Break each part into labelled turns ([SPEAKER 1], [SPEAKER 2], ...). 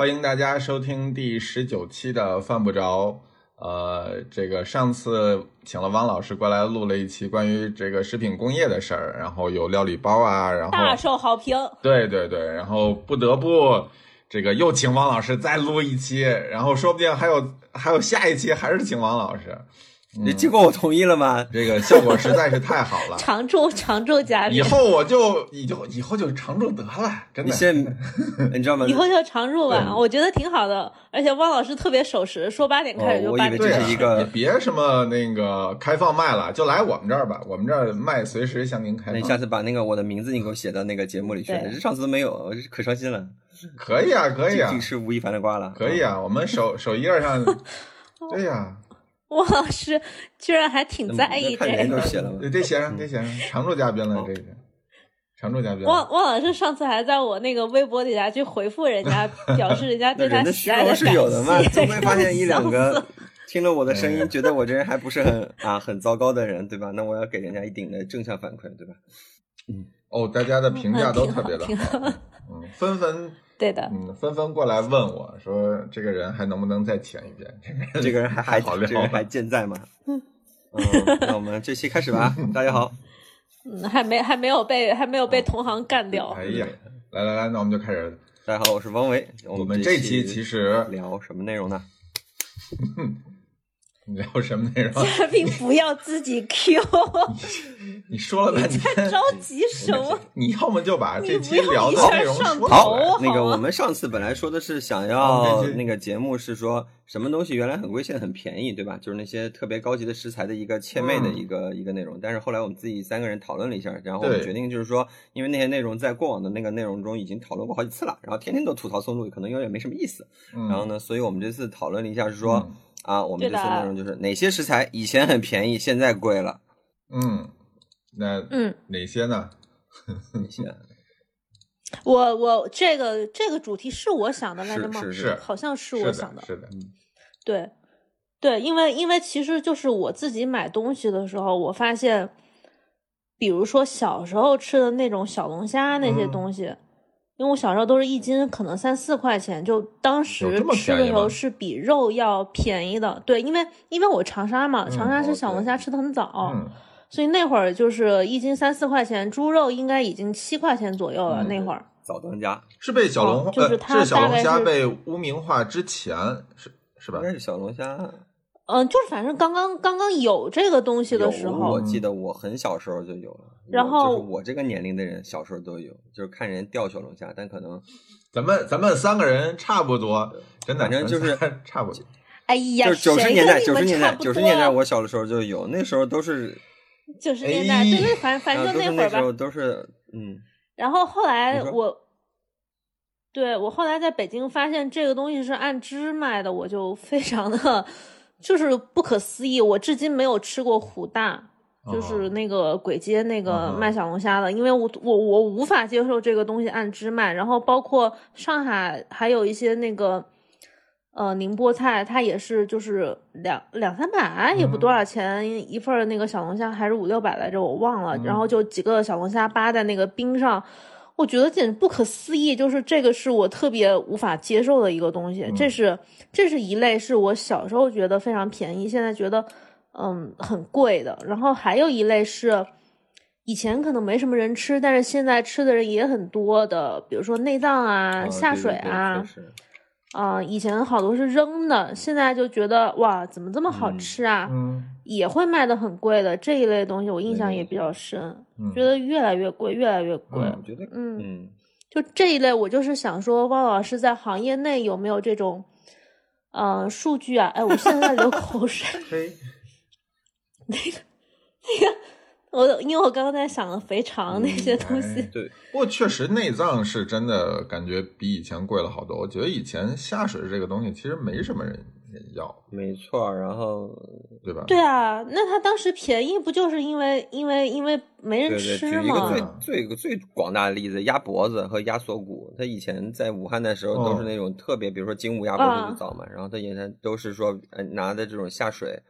[SPEAKER 1] 欢迎大家收听第十九期的犯不着。呃，这个上次请了汪老师过来录了一期关于这个食品工业的事儿，然后有料理包啊，然后
[SPEAKER 2] 大受好评。
[SPEAKER 1] 对对对，然后不得不这个又请汪老师再录一期，然后说不定还有还有下一期还是请汪老师。
[SPEAKER 3] 你经过我同意了吗？
[SPEAKER 1] 这个效果实在是太好了，
[SPEAKER 2] 常驻常驻嘉宾，
[SPEAKER 1] 以后我就以就以后就常驻得了，真的。
[SPEAKER 3] 你现你知道吗？
[SPEAKER 2] 以后就常驻吧，我觉得挺好的。而且汪老师特别守时，说八点开始就八点。
[SPEAKER 3] 这是一个，
[SPEAKER 1] 别什么那个开放麦了，就来我们这儿吧，我们这儿麦随时向您开放。
[SPEAKER 3] 你下次把那个我的名字你给我写到那个节目里去，上次都没有，我可伤心了。
[SPEAKER 1] 可以啊，可以啊，
[SPEAKER 3] 吃吴亦凡的瓜了。
[SPEAKER 1] 可以啊，我们首首页上，对呀。
[SPEAKER 2] 汪老师居然还挺在意这个，
[SPEAKER 3] 都写了吗？
[SPEAKER 1] 得写上，得写上，常驻嘉宾了，这个常驻嘉宾。
[SPEAKER 2] 汪汪老师上次还在我那个微博底下去回复人家，表示人家对他喜爱的
[SPEAKER 3] 是有的嘛？总会发现一两个听了我的声音，觉得我这人还不是很啊很糟糕的人，对吧？那我要给人家一定的正向反馈，对吧？
[SPEAKER 1] 嗯，哦，大家的评价都特别的好，嗯，纷纷。
[SPEAKER 2] 对的，
[SPEAKER 1] 嗯，纷纷过来问我说：“这个人还能不能再请一遍？
[SPEAKER 3] 这个人还 还
[SPEAKER 1] 好聊，
[SPEAKER 3] 这个人还健在吗？”嗯，那我们这期开始吧。大家好，
[SPEAKER 2] 嗯，还没还没有被还没有被同行干掉。
[SPEAKER 1] 哎呀，来来来，那我们就开始。
[SPEAKER 3] 大家好，我是王维。
[SPEAKER 1] 我们这期其实
[SPEAKER 3] 聊什么内容呢？
[SPEAKER 1] 聊什么内容？
[SPEAKER 2] 嘉宾不要自己 Q。
[SPEAKER 1] 你说了半天，
[SPEAKER 2] 着急什么？
[SPEAKER 1] 你要么就把这期聊的内容说
[SPEAKER 3] 好。那个我们上次本来说的是想要那个节目是说什么东西原来很贵，现在很便宜，对吧？就是那些特别高级的食材的一个切妹的一个一个内容。但是后来我们自己三个人讨论了一下，然后我们决定就是说，因为那些内容在过往的那个内容中已经讨论过好几次了，然后天天都吐槽松露，可能有点没什么意思。然后呢，所以我们这次讨论了一下，是说啊，我们这次内容就是哪些食材以前很便宜，现在贵了。
[SPEAKER 1] 嗯。那
[SPEAKER 2] 嗯，
[SPEAKER 1] 哪些呢？
[SPEAKER 3] 哪些？
[SPEAKER 2] 我我这个这个主题是我想的来着吗？
[SPEAKER 1] 是是，
[SPEAKER 2] 好像是我想
[SPEAKER 1] 的。是的，
[SPEAKER 2] 嗯，对对，因为因为其实就是我自己买东西的时候，我发现，比如说小时候吃的那种小龙虾那些东西，因为我小时候都是一斤可能三四块钱，就当时吃的时候是比肉要便宜的。对，因为因为我长沙嘛，长沙吃小龙虾吃的很早。所以那会儿就是一斤三四块钱，猪肉应该已经七块钱左右了。那会儿
[SPEAKER 3] 早当家
[SPEAKER 1] 是被小龙
[SPEAKER 2] 就是
[SPEAKER 1] 是小龙虾被污名化之前是是吧？
[SPEAKER 3] 应该是小龙虾。
[SPEAKER 2] 嗯，就是反正刚刚刚刚有这个东西的时候，
[SPEAKER 3] 我记得我很小时候就有了。
[SPEAKER 2] 然后
[SPEAKER 3] 就是我这个年龄的人小时候都有，就是看人钓小龙虾，但可能
[SPEAKER 1] 咱们咱们三个人差不多，真的
[SPEAKER 3] 反正就是
[SPEAKER 1] 差不多。
[SPEAKER 2] 哎呀，
[SPEAKER 3] 就九十年代九十年代九十年代我小的时候就有，那时候都是。
[SPEAKER 2] 九十年代，对对，反反正那会儿吧，
[SPEAKER 3] 都是嗯。
[SPEAKER 2] 然后后来我，对我后来在北京发现这个东西是按只卖的，我就非常的，就是不可思议。我至今没有吃过虎大，就是那个簋街那个卖小龙虾的，因为我我我无法接受这个东西按只卖。然后包括上海还有一些那个。呃，宁波菜它也是，就是两两三百，也不多少钱一份那个小龙虾，还是五六百来着，我忘了。然后就几个小龙虾扒在那个冰上，我觉得简直不可思议。就是这个是我特别无法接受的一个东西。这是这是一类是我小时候觉得非常便宜，现在觉得嗯很贵的。然后还有一类是以前可能没什么人吃，但是现在吃的人也很多的，比如说内脏啊、下水啊。啊，以前好多是扔的，现在就觉得哇，怎么这么好吃啊？
[SPEAKER 1] 嗯，
[SPEAKER 2] 也会卖的很贵的这一类东西，我印象也比较深，觉得越来越贵，越来越贵。
[SPEAKER 3] 我觉得，嗯，
[SPEAKER 2] 就这一类，我就是想说，汪老师在行业内有没有这种，嗯，数据啊？哎，我现在在流口水。那个，那个。我因为我刚刚在想肥肠那些东西，
[SPEAKER 1] 对，不过确实内脏是真的感觉比以前贵了好多。我觉得以前下水这个东西其实没什么人要，
[SPEAKER 3] 没错，然后
[SPEAKER 1] 对吧？
[SPEAKER 2] 对啊，那他当时便宜不就是因为因为因为没人吃
[SPEAKER 3] 吗？举一个最最最广大的例子，鸭脖子和鸭锁骨，他以前在武汉的时候都是那种特别，比如说精武鸭脖子最早嘛，然后他以前都是说拿的这种下水。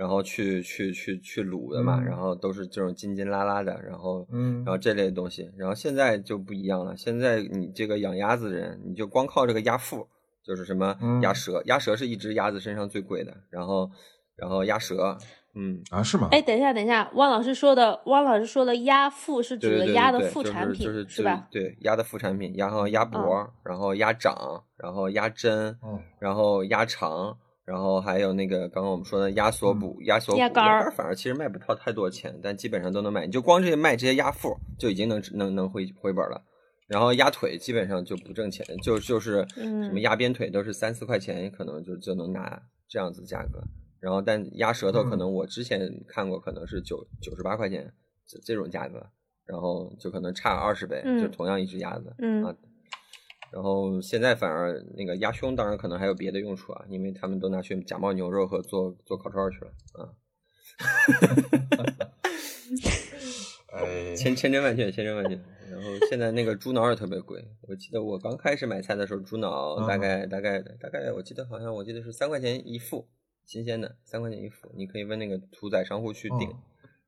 [SPEAKER 3] 然后去去去去卤的嘛，然后都是这种筋筋拉拉的，然后，
[SPEAKER 1] 嗯，
[SPEAKER 3] 然后这类东西，然后现在就不一样了。现在你这个养鸭子的人，你就光靠这个鸭腹，就是什么鸭舌，鸭舌是一只鸭子身上最贵的，然后然后鸭舌，嗯
[SPEAKER 1] 啊是吗？
[SPEAKER 2] 哎，等一下，等一下，汪老师说的，汪老师说的鸭腹是指的鸭的副产
[SPEAKER 3] 品，
[SPEAKER 2] 是
[SPEAKER 3] 是
[SPEAKER 2] 吧？
[SPEAKER 3] 对，鸭的副产品，然后鸭脖，然后鸭掌，然后鸭胗，然后鸭肠。然后还有那个刚刚我们说的鸭锁补、鸭锁补、鸭
[SPEAKER 2] 肝，
[SPEAKER 3] 反而其实卖不到太多钱，但基本上都能卖。你就光这些卖这些鸭腹就已经能能能回回本了。然后鸭腿基本上就不挣钱，就就是什么鸭鞭腿都是三四块钱，可能就就能拿这样子价格。然后但鸭舌头可能我之前看过，可能是九九十八块钱这这种价格，然后就可能差二十倍，就同样一只鸭子啊。然后现在反而那个鸭胸，当然可能还有别的用处啊，因为他们都拿去假冒牛肉和做做烤串去了啊。
[SPEAKER 1] 哎，
[SPEAKER 3] 千千真万确，千真万确。然后现在那个猪脑也特别贵，我记得我刚开始买菜的时候，猪脑大概大概大概，我记得好像我记得是三块钱一副，新鲜的三块钱一副，你可以问那个屠宰商户去订。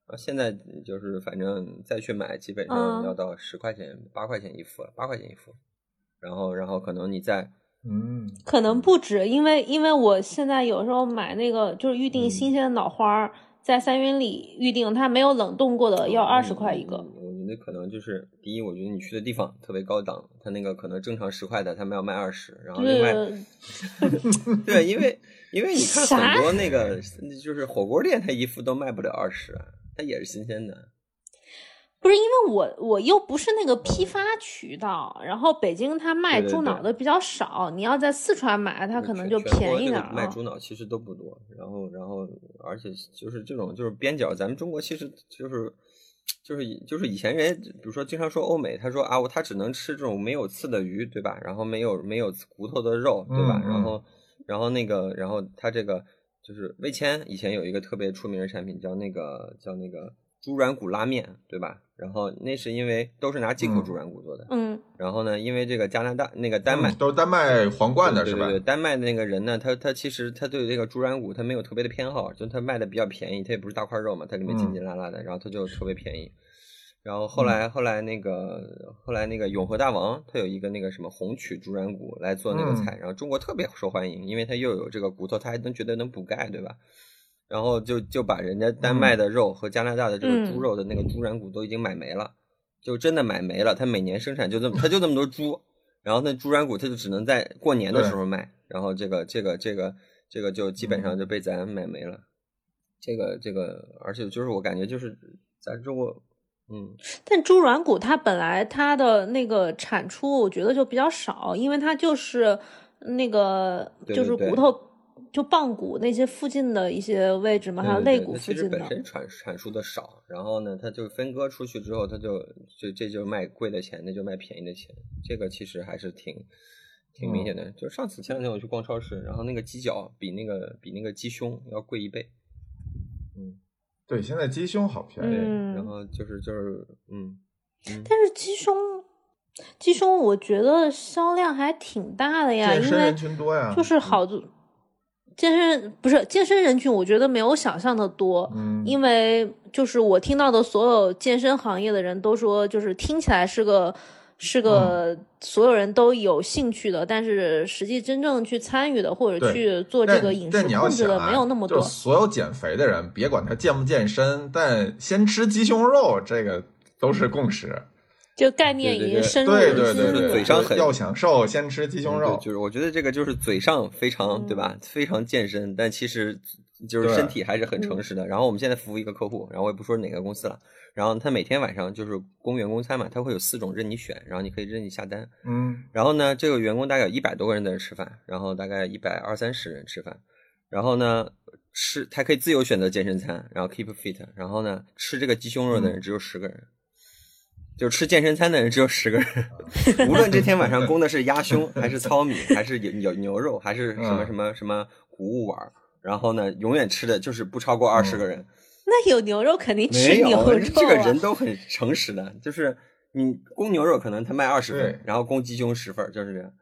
[SPEAKER 3] 啊，现在就是反正再去买，基本上要到十块钱、八块钱一副了，八块钱一副。然后，然后可能你在，
[SPEAKER 1] 嗯，
[SPEAKER 2] 可能不止，因为因为我现在有时候买那个就是预定新鲜的脑花，在三元里预定，它没有冷冻过的要二十块一个。
[SPEAKER 3] 我觉得可能就是第一，我觉得你去的地方特别高档，它那个可能正常十块的，他们要卖二十。然后另外，对，因为因为你看很多那个就是火锅店，它一副都卖不了二十，它也是新鲜的。
[SPEAKER 2] 不是因为我我又不是那个批发渠道，然后北京它卖猪脑的比较少，你要在四川买，它可能就便宜点。
[SPEAKER 3] 卖猪脑其实都不多，然后然后而且就是这种就是边角，咱们中国其实就是就是就是以前人比如说经常说欧美，他说啊我他只能吃这种没有刺的鱼，对吧？然后没有没有骨头的肉，对吧？然后然后那个然后他这个就是味千以前有一个特别出名的产品叫那个叫那个。猪软骨拉面，对吧？然后那是因为都是拿进口猪软骨做的，
[SPEAKER 2] 嗯。
[SPEAKER 3] 然后呢，因为这个加拿大那个丹麦
[SPEAKER 1] 都是丹麦皇冠的是吧？
[SPEAKER 3] 对对，丹麦的那个人呢，他他其实他对这个猪软骨他没有特别的偏好，就他卖的比较便宜，他也不是大块肉嘛，它里面筋筋拉拉的，然后他就特别便宜。然后后来后来那个后来那个永和大王，他有一个那个什么红曲猪软骨来做那个菜，然后中国特别受欢迎，因为它又有这个骨头，他还能觉得能补钙，对吧？然后就就把人家丹麦的肉和加拿大的这个猪肉的那个猪软骨都已经买没了，就真的买没了。他每年生产就这么，他就那么多猪，然后那猪软骨他就只能在过年的时候卖，然后这个这个这个这个就基本上就被咱买没了。这个这个，而且就是我感觉就是咱中国，嗯，
[SPEAKER 2] 但猪软骨它本来它的那个产出，我觉得就比较少，因为它就是那个就是骨头。就棒骨那些附近的一些位置嘛，还有肋骨附近
[SPEAKER 3] 的。本身产产出的少，然后呢，它就分割出去之后，它就就这就卖贵的钱，那就卖便宜的钱。这个其实还是挺挺明显的。就上次前两天我去逛超市，然后那个鸡脚比那个比那个鸡胸要贵一倍。
[SPEAKER 1] 嗯，对，现在鸡胸好便宜。
[SPEAKER 3] 然后就是就是嗯，
[SPEAKER 2] 但是鸡胸鸡胸我觉得销量还挺大的呀，因为
[SPEAKER 1] 人群多呀，
[SPEAKER 2] 就是好多。健身不是健身人群，我觉得没有想象的多。嗯，因为就是我听到的所有健身行业的人都说，就是听起来是个是个所有人都有兴趣的，但是实际真正去参与的或者去做这个饮食控制的没有那么多。
[SPEAKER 1] 所有减肥的人，别管他健不健身，但先吃鸡胸肉，这个都是共识。
[SPEAKER 2] 就概念已经深入
[SPEAKER 1] 对对对，
[SPEAKER 3] 嘴上很
[SPEAKER 1] 要想瘦，先吃鸡胸肉。
[SPEAKER 3] 就是我觉得这个就是嘴上非常对吧，非常健身，但其实就是身体还是很诚实的。然后我们现在服务一个客户，然后我也不说哪个公司了，然后他每天晚上就是供员工餐嘛，他会有四种任你选，然后你可以任意下单。
[SPEAKER 1] 嗯，
[SPEAKER 3] 然后呢，这个员工大概有一百多个人在这吃饭，然后大概一百二三十人吃饭，然后呢吃他可以自由选择健身餐，然后 keep fit，然后呢吃这个鸡胸肉的人只有十个人。就吃健身餐的人只有十个人，无论这天晚上供的是鸭胸，还是糙米，还是有有牛肉，还是什么什么什么谷物碗，然后呢，永远吃的就是不超过二十个人。
[SPEAKER 2] 那有牛肉肯定吃牛
[SPEAKER 3] 肉。这个人都很诚实的，就是你供牛肉可能他卖二十份，然后供鸡胸十份，就是这样，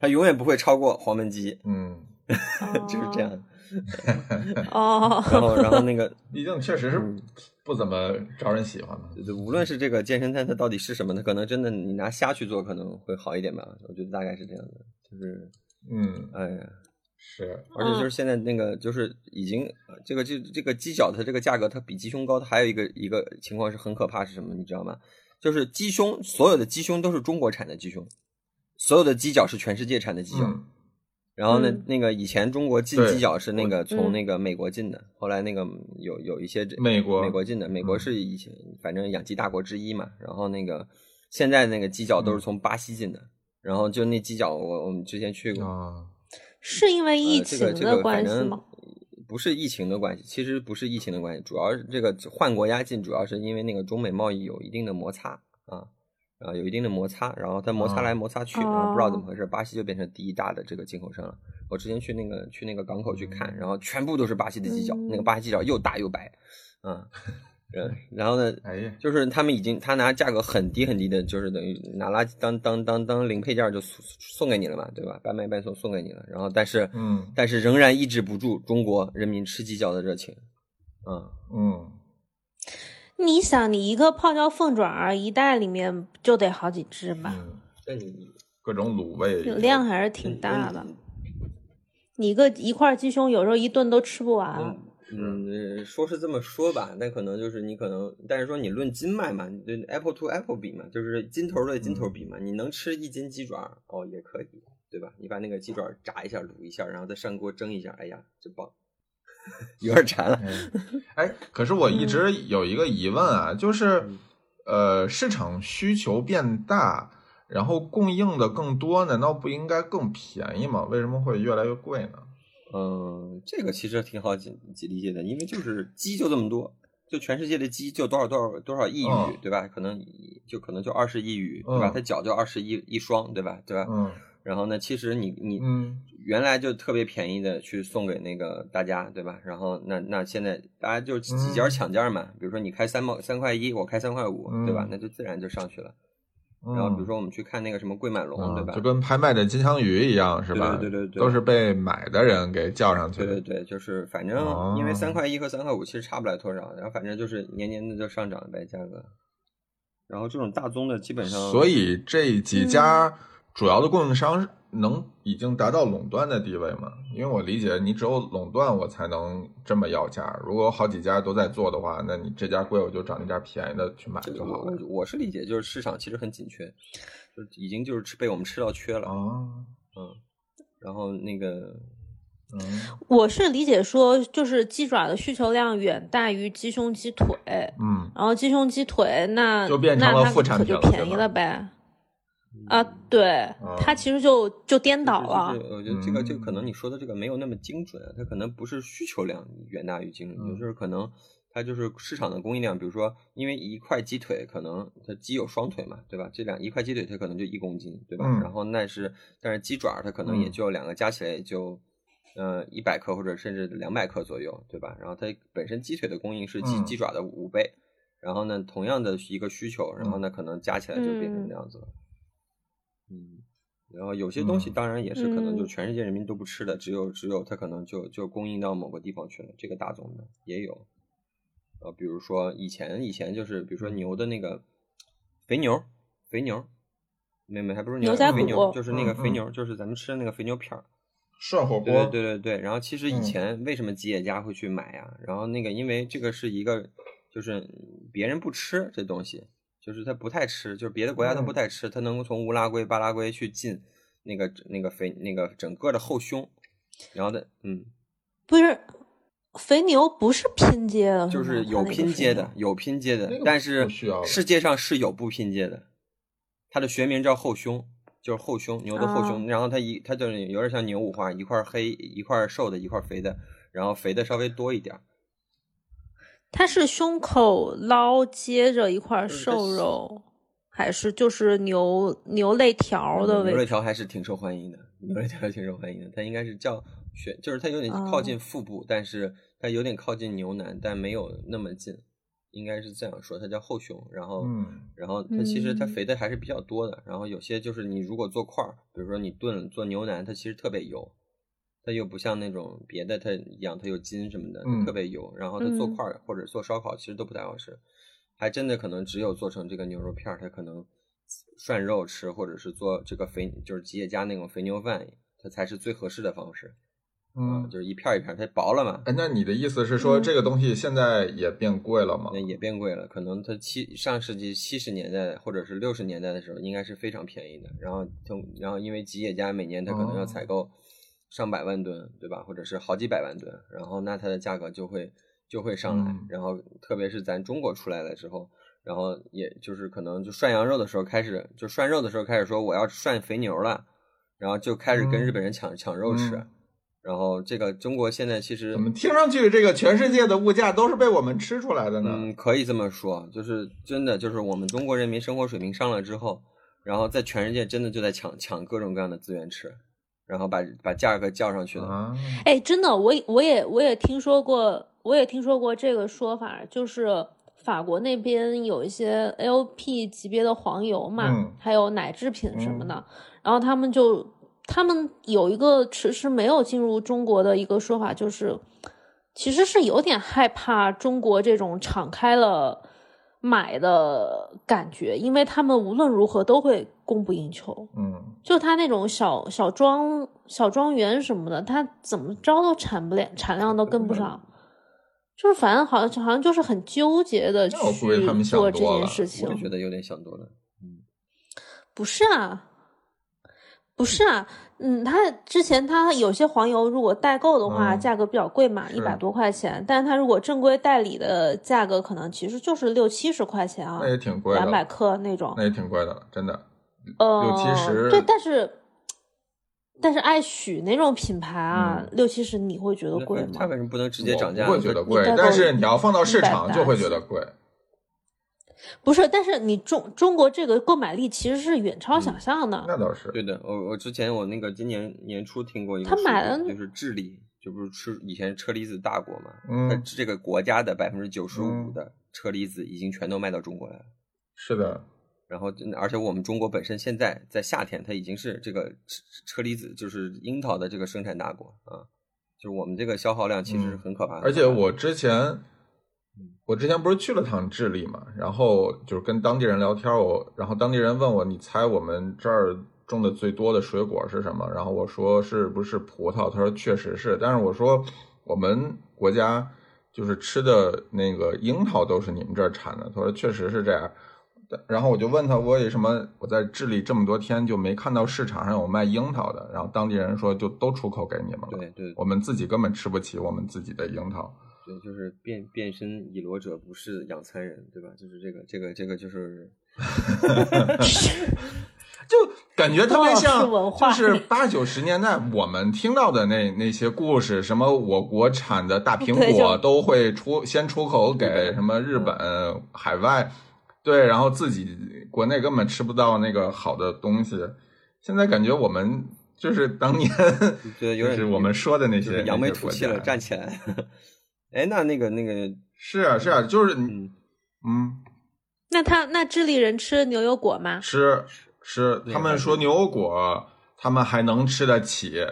[SPEAKER 3] 他永远不会超过黄焖鸡。
[SPEAKER 1] 嗯，
[SPEAKER 3] 就是这样。
[SPEAKER 2] 哦。
[SPEAKER 3] 然后，然后那个，
[SPEAKER 1] 毕竟确实是。不怎么招人喜欢
[SPEAKER 3] 就无论是这个健身餐，它到底是什么？它可能真的你拿虾去做可能会好一点吧。我觉得大概是这样的，就是
[SPEAKER 1] 嗯，
[SPEAKER 3] 哎呀，
[SPEAKER 1] 是，
[SPEAKER 3] 而且就是现在那个就是已经这个这这个鸡脚它这个价格它比鸡胸高，它还有一个一个情况是很可怕是什么？你知道吗？就是鸡胸所有的鸡胸都是中国产的鸡胸，所有的鸡脚是全世界产的鸡脚。然后呢，那个以前中国进鸡脚是那个从那个美国进的，后来那个有有一些
[SPEAKER 1] 美国
[SPEAKER 3] 美国进的，美国是以前反正养鸡大国之一嘛。然后那个现在那个鸡脚都是从巴西进的，然后就那鸡脚我我们之前去过，
[SPEAKER 2] 是因为疫情
[SPEAKER 3] 的
[SPEAKER 2] 关系吗？
[SPEAKER 3] 不是疫情的关系，其实不是疫情的关系，主要是这个换国家进，主要是因为那个中美贸易有一定的摩擦啊。啊，有一定的摩擦，然后它摩擦来摩擦去，然后不知道怎么回事，巴西就变成第一大的这个进口商了。我之前去那个去那个港口去看，然后全部都是巴西的鸡脚，那个巴西鸡脚又大又白，嗯，然后呢，
[SPEAKER 1] 哎呀，
[SPEAKER 3] 就是他们已经他拿价格很低很低的，就是等于拿垃圾当当当当零配件就送送给你了嘛，对吧？半卖半送送给你了，然后但是
[SPEAKER 1] 嗯，
[SPEAKER 3] 但是仍然抑制不住中国人民吃鸡脚的热情，嗯
[SPEAKER 1] 嗯。
[SPEAKER 2] 你想，你一个泡椒凤爪一袋里面就得好几只吧？
[SPEAKER 3] 那你
[SPEAKER 1] 各种卤味
[SPEAKER 2] 量还是挺大的。你个一块鸡胸，有时候一顿都吃不完。
[SPEAKER 3] 嗯，说是这么说吧，那可能就是你可能，但是说你论斤卖嘛，就 apple to apple 比嘛，就是斤头对斤头比嘛，你能吃一斤鸡爪哦，也可以，对吧？你把那个鸡爪炸一下、卤一下，然后再上锅蒸一下，哎呀，真棒。有点馋了，
[SPEAKER 1] 哎，可是我一直有一个疑问啊，就是，呃，市场需求变大，然后供应的更多，难道不应该更便宜吗？为什么会越来越贵呢？
[SPEAKER 3] 嗯，这个其实挺好解理解的，因为就是鸡就这么多，就全世界的鸡就多少多少多少亿羽，对吧？可能就可能就二十亿羽，对吧？它脚就二十亿一双，对吧？对吧？
[SPEAKER 1] 嗯。
[SPEAKER 3] 然后呢，其实你你
[SPEAKER 1] 嗯。
[SPEAKER 3] 原来就特别便宜的去送给那个大家，对吧？然后那那现在大家就几家抢价嘛。比如说你开三毛三块一，我开三块五，对吧？那就自然就上去了。然后比如说我们去看那个什么桂满龙，对吧？
[SPEAKER 1] 就跟拍卖的金枪鱼一样，是吧？
[SPEAKER 3] 对对对，
[SPEAKER 1] 都是被买的人给叫上去
[SPEAKER 3] 的。对对对，就是反正因为三块一和三块五其实差不了多少，然后反正就是年年的就上涨呗价格。然后这种大宗的基本上，
[SPEAKER 1] 所以这几家主要的供应商。能已经达到垄断的地位吗？因为我理解，你只有垄断，我才能这么要价。如果好几家都在做的话，那你这家贵，我就找那家便宜的去买就好了。
[SPEAKER 3] 我是理解，就是市场其实很紧缺，就已经就是吃被我们吃到缺了。
[SPEAKER 1] 啊，
[SPEAKER 3] 嗯，然后那个，
[SPEAKER 1] 嗯，
[SPEAKER 2] 我是理解说，就是鸡爪的需求量远大于鸡胸、鸡腿。
[SPEAKER 1] 嗯，
[SPEAKER 2] 然后鸡胸、鸡腿那
[SPEAKER 1] 就变成了副产品
[SPEAKER 2] 了，就便宜了呗。啊，对，它其实就就颠倒了。
[SPEAKER 3] 我觉得这个就可能你说的这个没有那么精准，它可能不是需求量远大于精准，就是可能它就是市场的供应量。比如说，因为一块鸡腿可能它鸡有双腿嘛，对吧？这两一块鸡腿它可能就一公斤，对吧？然后那是，但是鸡爪它可能也就两个加起来也就，呃，一百克或者甚至两百克左右，对吧？然后它本身鸡腿的供应是鸡鸡爪的五倍，然后呢，同样的一个需求，然后呢，可能加起来就变成那样子了。嗯，然后有些东西当然也是可能就全世界人民都不吃的，只有只有它可能就就供应到某个地方去了。这个大宗的也有，呃，比如说以前以前就是比如说牛的那个肥牛，肥牛，没没还不是牛肥牛，就是那个肥牛，就是咱们吃的那个肥牛片儿，
[SPEAKER 1] 涮火锅，
[SPEAKER 3] 对对对对。然后其实以前为什么吉野家会去买呀？然后那个因为这个是一个就是别人不吃这东西。就是它不太吃，就是别的国家都不太吃，它能够从乌拉圭、巴拉圭去进那个那个肥那个整个的后胸，然后的嗯，
[SPEAKER 2] 不是肥牛不是拼接的，
[SPEAKER 3] 就是有拼接的，有拼接的，但是世界上是有不拼接的，它的学名叫后胸，就是后胸牛的后胸，然后它一它就是有点像牛五花，一块黑一块瘦的，一块肥的，然后肥的稍微多一点。
[SPEAKER 2] 它是胸口捞接着一块瘦肉，还是就是牛牛肋条的？
[SPEAKER 3] 牛肋条还是挺受欢迎的，牛肋条挺受欢迎的。它应该是叫选，就是它有点靠近腹部，但是它有点靠近牛腩，但没有那么近，应该是这样说。它叫后胸，然后，然后它其实它肥的还是比较多的。然后有些就是你如果做块儿，比如说你炖做牛腩，它其实特别油。它又不像那种别的，它一样，它有筋什么的，特别油。然后它做块儿或者做烧烤，其实都不太好吃。还真的可能只有做成这个牛肉片儿，它可能涮肉吃，或者是做这个肥，就是吉野家那种肥牛饭，它它才是最合适的方式。
[SPEAKER 1] 嗯，
[SPEAKER 3] 就是一片一片，它薄了嘛。
[SPEAKER 1] 哎，那你的意思是说，这个东西现在也变贵了吗？
[SPEAKER 3] 也变贵了，可能它七上世纪七十年代或者是六十年代的时候，应该是非常便宜的。然后通，然后因为吉野家每年它可能要采购上百万吨，对吧？或者是好几百万吨，然后那它的价格就会就会上来。然后特别是咱中国出来了之后，然后也就是可能就涮羊肉的时候开始，就涮肉的时候开始说我要涮肥牛了，然后就开始跟日本人抢抢肉吃。然后这个中国现在其实
[SPEAKER 1] 怎么听上去这个全世界的物价都是被我们吃出来的呢？
[SPEAKER 3] 嗯，可以这么说，就是真的，就是我们中国人民生活水平上来之后，然后在全世界真的就在抢抢各种各样的资源吃，然后把把价格叫上去了。
[SPEAKER 2] 哎，真的，我我也我也听说过，我也听说过这个说法，就是法国那边有一些 LP 级别的黄油嘛，还有奶制品什么的，然后他们就。他们有一个迟迟没有进入中国的一个说法，就是其实是有点害怕中国这种敞开了买的感觉，因为他们无论如何都会供不应求。
[SPEAKER 1] 嗯，
[SPEAKER 2] 就他那种小小庄、小庄园什么的，他怎么着都产不了，产量都跟不上。就是反正好像好像就是很纠结的去做这件事情。
[SPEAKER 3] 我觉得有点想多了。嗯，
[SPEAKER 2] 不是啊。不是啊，嗯，他之前他有些黄油如果代购的话，价格比较贵嘛，一百多块钱。但是他如果正规代理的价格，可能其实就是六七十块钱啊，
[SPEAKER 1] 那也挺贵的，
[SPEAKER 2] 两百克那种，
[SPEAKER 1] 那也挺贵的，真的。
[SPEAKER 2] 呃，
[SPEAKER 1] 六七十，
[SPEAKER 2] 对，但是但是爱许那种品牌啊，六七十你会觉得贵吗？
[SPEAKER 3] 他为什么不能直接涨价？
[SPEAKER 1] 不会觉得贵，但是你要放到市场就会觉得贵。
[SPEAKER 2] 不是，但是你中中国这个购买力其实是远超想象的。
[SPEAKER 1] 那倒是
[SPEAKER 3] 对的。我我之前我那个今年年初听过一个，
[SPEAKER 2] 他买了
[SPEAKER 3] 就是智利，就不是吃以前车厘子大国嘛，
[SPEAKER 1] 嗯，
[SPEAKER 3] 这个国家的百分之九十五的车厘子已经全都卖到中国来了。
[SPEAKER 1] 是的。
[SPEAKER 3] 然后而且我们中国本身现在在夏天，它已经是这个车车厘子就是樱桃的这个生产大国啊，就是我们这个消耗量其实是很可怕的。
[SPEAKER 1] 而且我之前。我之前不是去了趟智利嘛，然后就是跟当地人聊天，我然后当地人问我，你猜我们这儿种的最多的水果是什么？然后我说是不是葡萄？他说确实是，但是我说我们国家就是吃的那个樱桃都是你们这儿产的。他说确实是这样。然后我就问他，为什么我在智利这么多天就没看到市场上有卖樱桃的？然后当地人说就都出口给你们了，
[SPEAKER 3] 对对，
[SPEAKER 1] 我们自己根本吃不起我们自己的樱桃。
[SPEAKER 3] 对，就是变变身以罗者不是养蚕人，对吧？就是这个，这个，这个，就是
[SPEAKER 1] 就感觉特别像，就是八九十年代我们听到的那那些故事，什么我国产的大苹果都会出先出口给什么日本海外，对，然后自己国内根本吃不到那个好的东西。现在感觉我们就是当年，就是我们说的那些
[SPEAKER 3] 扬眉吐气了，站起来。哎，那那个那个
[SPEAKER 1] 是啊是啊，就是嗯嗯，
[SPEAKER 2] 那他那智利人吃牛油果吗？
[SPEAKER 1] 吃吃，他们说牛油果他们还能吃得起，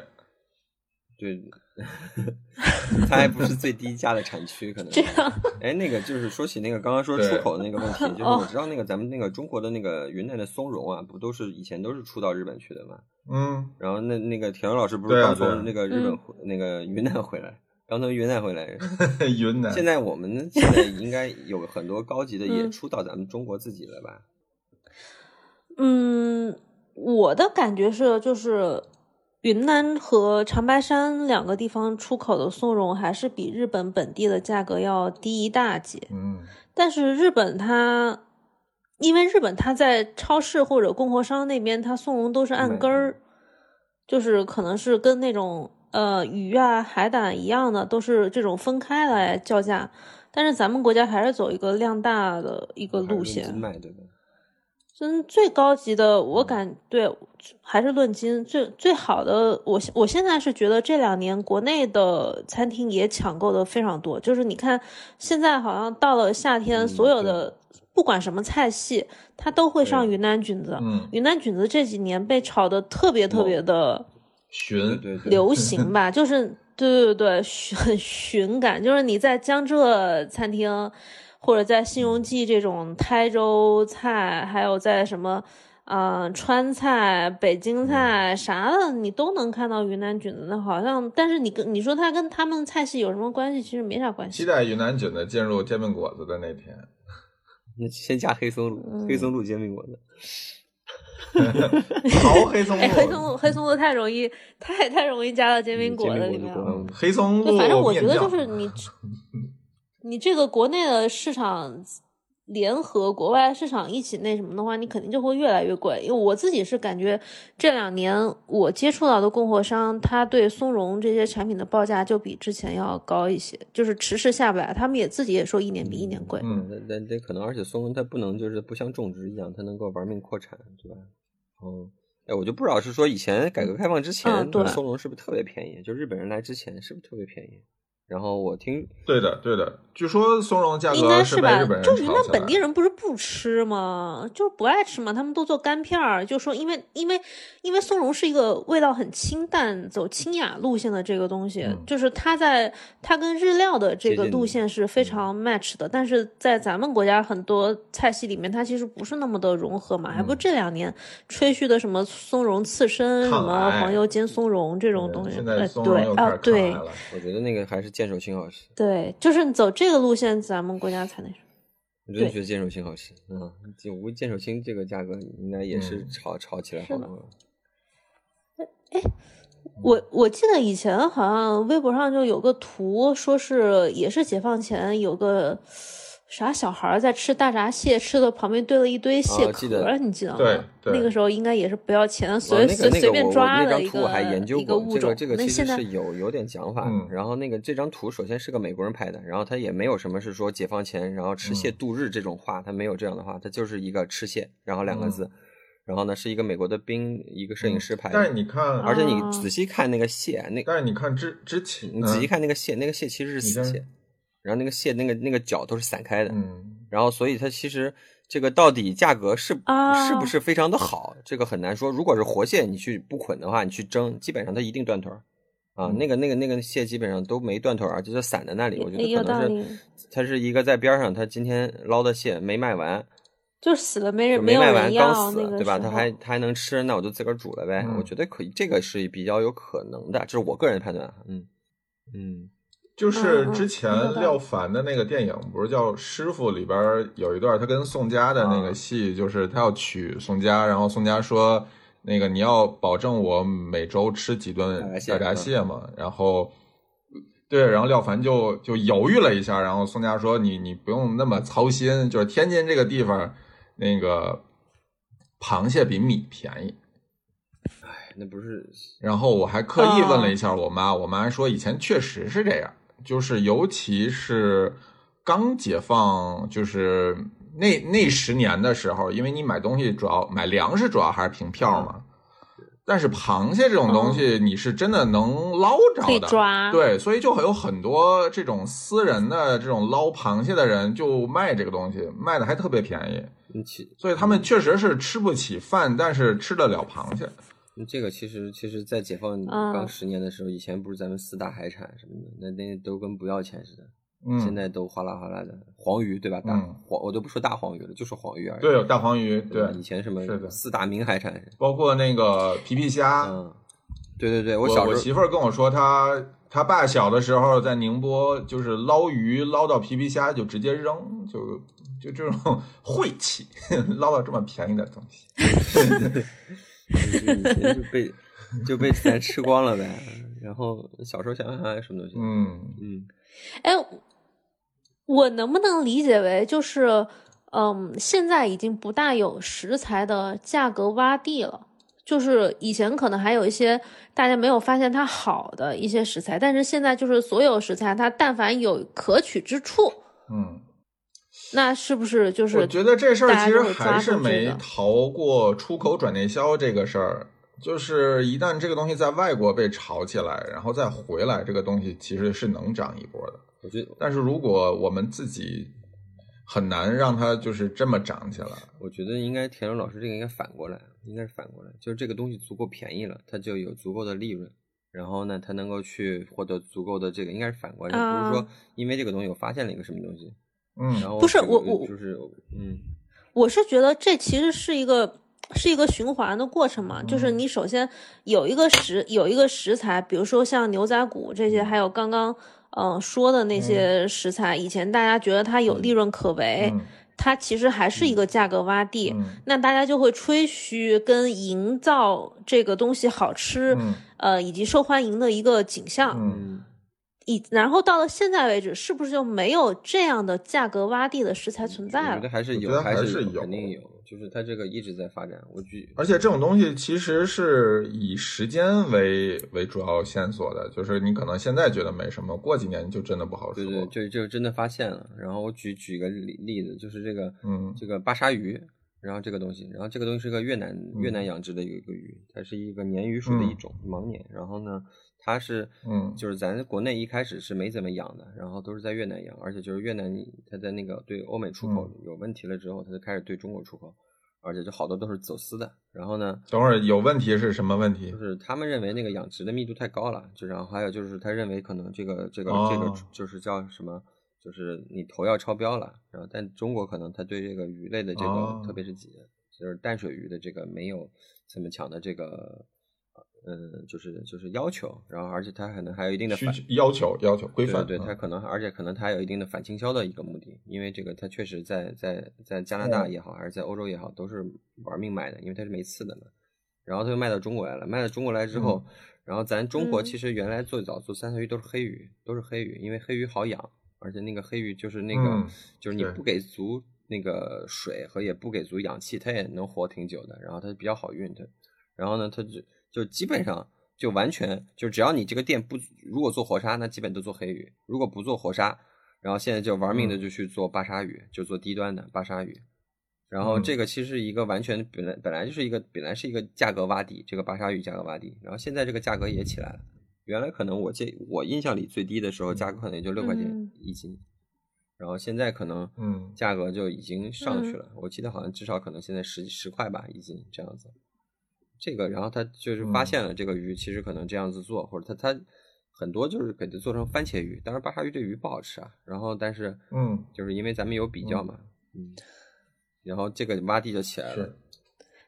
[SPEAKER 3] 对，它还不是最低价的产区，可能
[SPEAKER 2] 这样。
[SPEAKER 3] 哎，那个就是说起那个刚刚说出口的那个问题，就是我知道那个咱们那个中国的那个云南的松茸啊，不都是以前都是出到日本去的嘛？
[SPEAKER 1] 嗯，
[SPEAKER 3] 然后那那个田勇老师不是刚从那个日本回那个云南回来？刚从云南回来，
[SPEAKER 1] 云南。
[SPEAKER 3] 现在我们现在应该有很多高级的也出到咱们中国自己了吧？
[SPEAKER 2] 嗯，我的感觉是，就是云南和长白山两个地方出口的松茸还是比日本本地的价格要低一大截。
[SPEAKER 1] 嗯，
[SPEAKER 2] 但是日本它，因为日本它在超市或者供货商那边，它松茸都是按根儿，就是可能是跟那种。呃，鱼啊，海胆一样的，都是这种分开来叫价，但是咱们国家还是走一个量大的一个路线。
[SPEAKER 3] 卖对吧？
[SPEAKER 2] 真最高级的，我感对还是论斤最最好的。我我现在是觉得这两年国内的餐厅也抢购的非常多，就是你看现在好像到了夏天，所有的不管什么菜系，它都会上云南菌子。
[SPEAKER 1] 嗯，
[SPEAKER 2] 云南菌子这几年被炒的特别特别的。
[SPEAKER 1] 寻
[SPEAKER 2] 流行 吧，就是对对对，很 寻感。就是你在江浙餐厅，或者在新荣记这种台州菜，还有在什么呃，川菜、北京菜啥的，你都能看到云南菌子。那好像，但是你跟你说它跟他们菜系有什么关系？其实没啥关系。
[SPEAKER 1] 期待云南菌子进入煎饼果子的那天。
[SPEAKER 3] 那先加黑松露，黑松露煎饼果子。
[SPEAKER 1] 好黑松露，
[SPEAKER 2] 黑松露，黑松露太容易，太太容易加到煎饼果子里面了。
[SPEAKER 1] 黑松露，
[SPEAKER 2] 反正我觉得就是你，你这个国内的市场。联合国外市场一起那什么的话，你肯定就会越来越贵。因为我自己是感觉这两年我接触到的供货商，他对松茸这些产品的报价就比之前要高一些，就是迟迟下不来。他们也自己也说一年比一年贵。
[SPEAKER 3] 嗯，那那可能，而且松茸它不能就是不像种植一样，它能够玩命扩产，对吧？哦，哎，我就不知道是说以前改革开放之前松茸是不是特别便宜？就日本人来之前是不是特别便宜？然后我听，
[SPEAKER 1] 对的，对的，据说松茸价格
[SPEAKER 2] 应该是吧？就
[SPEAKER 1] 云
[SPEAKER 2] 南本地人不是不吃吗？就是不爱吃嘛，他们都做干片儿。就说因为因为因为松茸是一个味道很清淡、走清雅路线的这个东西，就是它在它跟日料的这个路线是非常 match 的。但是在咱们国家很多菜系里面，它其实不是那么的融合嘛。还不这两年吹嘘的什么松茸刺身、什么黄油煎松茸这种东西，对啊，对，
[SPEAKER 3] 我觉得那个还是。剑手青好吃，
[SPEAKER 2] 对，就是走这个路线，咱们国家才那什么。
[SPEAKER 3] 我真的觉得剑手青好吃，嗯，就无剑手青这个价格应该也是炒炒起来好多了。
[SPEAKER 2] 哎，我我记得以前好像微博上就有个图，说是也是解放前有个。啥小孩在吃大闸蟹，吃的旁边堆了一堆蟹壳，你记得吗？
[SPEAKER 1] 对，
[SPEAKER 2] 那个时候应该也是不要钱，随随随便抓的一个一个物种。
[SPEAKER 3] 这个其实是有有点讲法。然后那个这张图首先是个美国人拍的，然后他也没有什么是说解放前然后吃蟹度日这种话，他没有这样的话，他就是一个吃蟹，然后两个字。然后呢，是一个美国的兵，一个摄影师拍的。
[SPEAKER 1] 但是你看，
[SPEAKER 3] 而且你仔细看那个蟹，那
[SPEAKER 1] 但是你看之之前，
[SPEAKER 3] 你仔细看那个蟹，那个蟹其实是死蟹。然后那个蟹，那个那个脚都是散开的，嗯，然后所以它其实这个到底价格是是不是非常的好，这个很难说。如果是活蟹，你去不捆的话，你去蒸，基本上它一定断腿儿啊。那个那个那个蟹基本上都没断腿儿，就是散在那里。我觉得可能是它是一个在边上，它今天捞的蟹没卖完，
[SPEAKER 2] 就死了没人
[SPEAKER 3] 没卖完
[SPEAKER 2] 刚
[SPEAKER 3] 死，对吧？它还它还能吃，那我就自个儿煮了呗。我觉得可以，这个是比较有可能的，这是我个人判断。嗯嗯。
[SPEAKER 1] 就是之前廖凡的那个电影，不是叫《师傅》里边有一段，他跟宋佳的那个戏，就是他要娶宋佳，然后宋佳说：“那个你要保证我每周吃几顿大闸蟹嘛。”然后，对，然后廖凡就就犹豫了一下，然后宋佳说：“你你不用那么操心，就是天津这个地方，那个螃蟹比米便宜。”
[SPEAKER 3] 哎，那不是。
[SPEAKER 1] 然后我还刻意问了一下我妈，我妈说以前确实是这样。就是，尤其是刚解放，就是那那十年的时候，因为你买东西主要买粮食，主要还是凭票嘛。但是螃蟹这种东西，你是真的能捞着的，对，所以就会有很多这种私人的这种捞螃蟹的人就卖这个东西，卖的还特别便宜。所以他们确实是吃不起饭，但是吃得了螃蟹。
[SPEAKER 3] 这个其实，其实，在解放刚十年的时候，以前不是咱们四大海产什么的，那那都跟不要钱似的。嗯，现在都哗啦哗啦的。黄鱼对吧？大黄我都不说大黄鱼了，就说黄鱼而已。
[SPEAKER 1] 对，大黄鱼。对，
[SPEAKER 3] 以前什么四大名海产，
[SPEAKER 1] 包括那个皮皮虾。
[SPEAKER 3] 嗯，对对对，
[SPEAKER 1] 我
[SPEAKER 3] 小
[SPEAKER 1] 我媳妇儿跟我说，她她爸小的时候在宁波，就是捞鱼捞到皮皮虾就直接扔，就就这种 晦气，捞到这么便宜的东西。
[SPEAKER 3] 就被就被钱吃光了呗，然后小时候想想还有什么东西？
[SPEAKER 1] 嗯
[SPEAKER 3] 嗯，
[SPEAKER 2] 哎，我能不能理解为就是，嗯，现在已经不大有食材的价格洼地了，就是以前可能还有一些大家没有发现它好的一些食材，但是现在就是所有食材它但凡有可取之处，
[SPEAKER 1] 嗯。
[SPEAKER 2] 那是不是就是？
[SPEAKER 1] 我觉得这事儿其实还是没逃过出口转内销这个事儿。就是一旦这个东西在外国被炒起来，然后再回来，这个东西其实是能涨一波的。
[SPEAKER 3] 我觉得，
[SPEAKER 1] 但是如果我们自己很难让它就是这么涨起来。
[SPEAKER 3] 我觉得应该田龙老师这个应该反过来，应该是反过来，就是这个东西足够便宜了，它就有足够的利润，然后呢，它能够去获得足够的这个，应该是反过来，不是说因为这个东西我发现了一个什么东西。
[SPEAKER 1] 嗯，
[SPEAKER 3] 然后
[SPEAKER 2] 不是我我
[SPEAKER 3] 就是嗯，
[SPEAKER 2] 我是觉得这其实是一个是一个循环的过程嘛，就是你首先有一个食有一个食材，比如说像牛仔骨这些，还有刚刚嗯说的那些食材，以前大家觉得它有利润可为，它其实还是一个价格洼地，那大家就会吹嘘跟营造这个东西好吃，呃以及受欢迎的一个景象。以然后到了现在为止，是不是就没有这样的价格洼地的食材存在了？
[SPEAKER 3] 我觉得还是有，还是有，肯定有。就是它这个一直在发展。我举，
[SPEAKER 1] 而且这种东西其实是以时间为为主要线索的。就是你可能现在觉得没什么，过几年就真的不好
[SPEAKER 3] 说。对对，就就真的发现了。然后我举举个例例子，就是这个，
[SPEAKER 1] 嗯，
[SPEAKER 3] 这个巴沙鱼，然后这个东西，然后这个东西是个越南越南养殖的一个鱼，它是一个鲶鱼属的一种盲鲶。然后呢？它是，
[SPEAKER 1] 嗯，
[SPEAKER 3] 就是咱国内一开始是没怎么养的，然后都是在越南养，而且就是越南它在那个对欧美出口有问题了之后，它就开始对中国出口，而且就好多都是走私的。然后呢，
[SPEAKER 1] 等会儿有问题是什么问题？
[SPEAKER 3] 就是他们认为那个养殖的密度太高了，就然后还有就是他认为可能这个这个这个就是叫什么，就是你投要超标了。然后但中国可能他对这个鱼类的这个，特别是几就是淡水鱼的这个没有这么强的这个。嗯，就是就是要求，然后而且它可能还有一定的反
[SPEAKER 1] 要求要求规范，
[SPEAKER 3] 对它可能而且可能它有一定的反倾销的一个目的，因为这个它确实在在在加拿大也好，还是在欧洲也好，都是玩命卖的，因为它是没刺的嘛。然后它就卖到中国来了，卖到中国来之后，然后咱中国其实原来最早做三文鱼都是黑鱼，都是黑鱼，因为黑鱼好养，而且那个黑鱼就是那个就是你不给足那个水和也不给足氧气，它也能活挺久的，然后它比较好运它。然后呢，它就。就基本上就完全就只要你这个店不如果做活杀，那基本都做黑鱼；如果不做活杀，然后现在就玩命的就去做巴沙鱼，就做低端的巴沙鱼。然后这个其实一个完全本来本来就是一个本来是一个价格洼底，这个巴沙鱼价格洼底。然后现在这个价格也起来了，原来可能我这我印象里最低的时候价格可能也就六块钱一斤，然后现在可能
[SPEAKER 1] 嗯
[SPEAKER 3] 价格就已经上去了。我记得好像至少可能现在十十块吧一斤这样子。这个，然后他就是发现了这个鱼，其实可能这样子做，或者他他很多就是给它做成番茄鱼。当然，巴沙鱼这鱼不好吃啊。然后，但是
[SPEAKER 1] 嗯，
[SPEAKER 3] 就是因为咱们有比较嘛，嗯，然后这个洼地就起来了。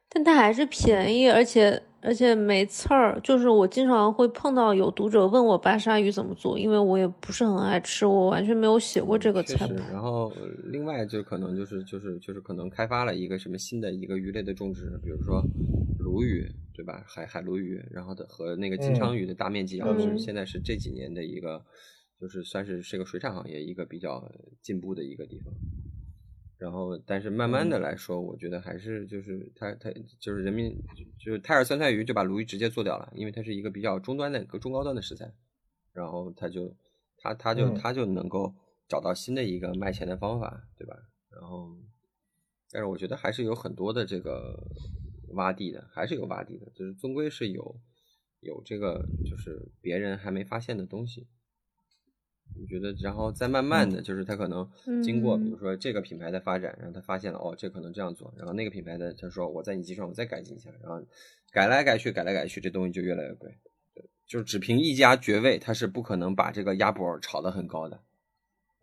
[SPEAKER 2] 但它还是便宜，而且而且没刺儿。就是我经常会碰到有读者问我巴沙鱼怎么做，因为我也不是很爱吃，我完全没有写过这个菜谱。
[SPEAKER 3] 然后另外就可能就是就是就是可能开发了一个什么新的一个鱼类的种植，比如说鲈鱼，对吧？海海鲈鱼，然后的和那个金枪鱼的大面积养殖，现在是这几年的一个，就是算是这个水产行业一个比较进步的一个地方。然后，但是慢慢的来说，我觉得还是就是它它就是人民就是泰尔酸菜鱼就把鲈鱼直接做掉了，因为它是一个比较中端的中高端的食材，然后它就它它就它就能够找到新的一个卖钱的方法，对吧？然后，但是我觉得还是有很多的这个洼地的，还是有洼地的，就是终归是有有这个就是别人还没发现的东西。我觉得，然后再慢慢的就是他可能经过，比如说这个品牌的发展，然后他发现了哦，这可能这样做，然后那个品牌的他说我在你基础上我再改进一下，然后改来改去，改来改去，这东西就越来越贵。就是只凭一家绝味，他是不可能把这个鸭脖炒得很高的。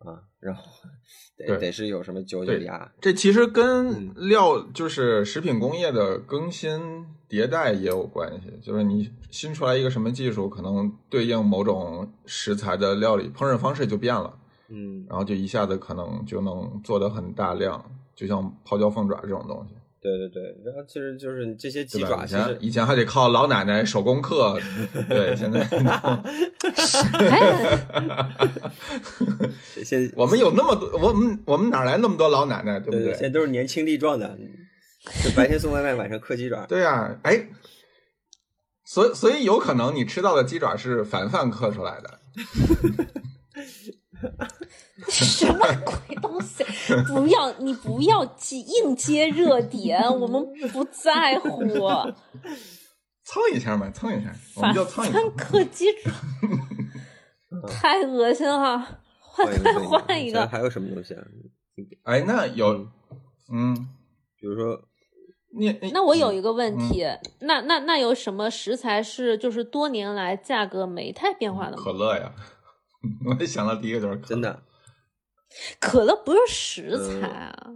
[SPEAKER 3] 啊，然后 得得是有什么九九鸭，
[SPEAKER 1] 这其实跟料就是食品工业的更新迭代也有关系。就是你新出来一个什么技术，可能对应某种食材的料理烹饪方式就变了，
[SPEAKER 3] 嗯，
[SPEAKER 1] 然后就一下子可能就能做的很大量，就像泡椒凤爪这种东西。
[SPEAKER 3] 对对对，然后其实就是这些鸡爪，其实
[SPEAKER 1] 以前还得靠老奶奶手工刻，对，现在，
[SPEAKER 3] 现
[SPEAKER 1] 我们有那么多，我们我们哪来那么多老奶奶，对不
[SPEAKER 3] 对？现在都是年轻力壮的，就白天送外卖，晚上刻鸡爪。
[SPEAKER 1] 对呀，哎，所所以有可能你吃到的鸡爪是凡饭刻出来的。
[SPEAKER 2] 什么鬼东西？不要你不要接硬接热点，我们不在乎。
[SPEAKER 1] 蹭一下嘛，蹭一下，我们就蹭一下。
[SPEAKER 2] 太恶心了！换换一个。
[SPEAKER 3] 还有什么东西啊？
[SPEAKER 1] 哎，那有，嗯，
[SPEAKER 3] 比如说，
[SPEAKER 1] 你
[SPEAKER 2] 那我有一个问题，那那那有什么食材是就是多年来价格没太变化的吗？
[SPEAKER 1] 可乐呀，我想到第一个就是
[SPEAKER 3] 真的。
[SPEAKER 2] 可乐不是食材啊，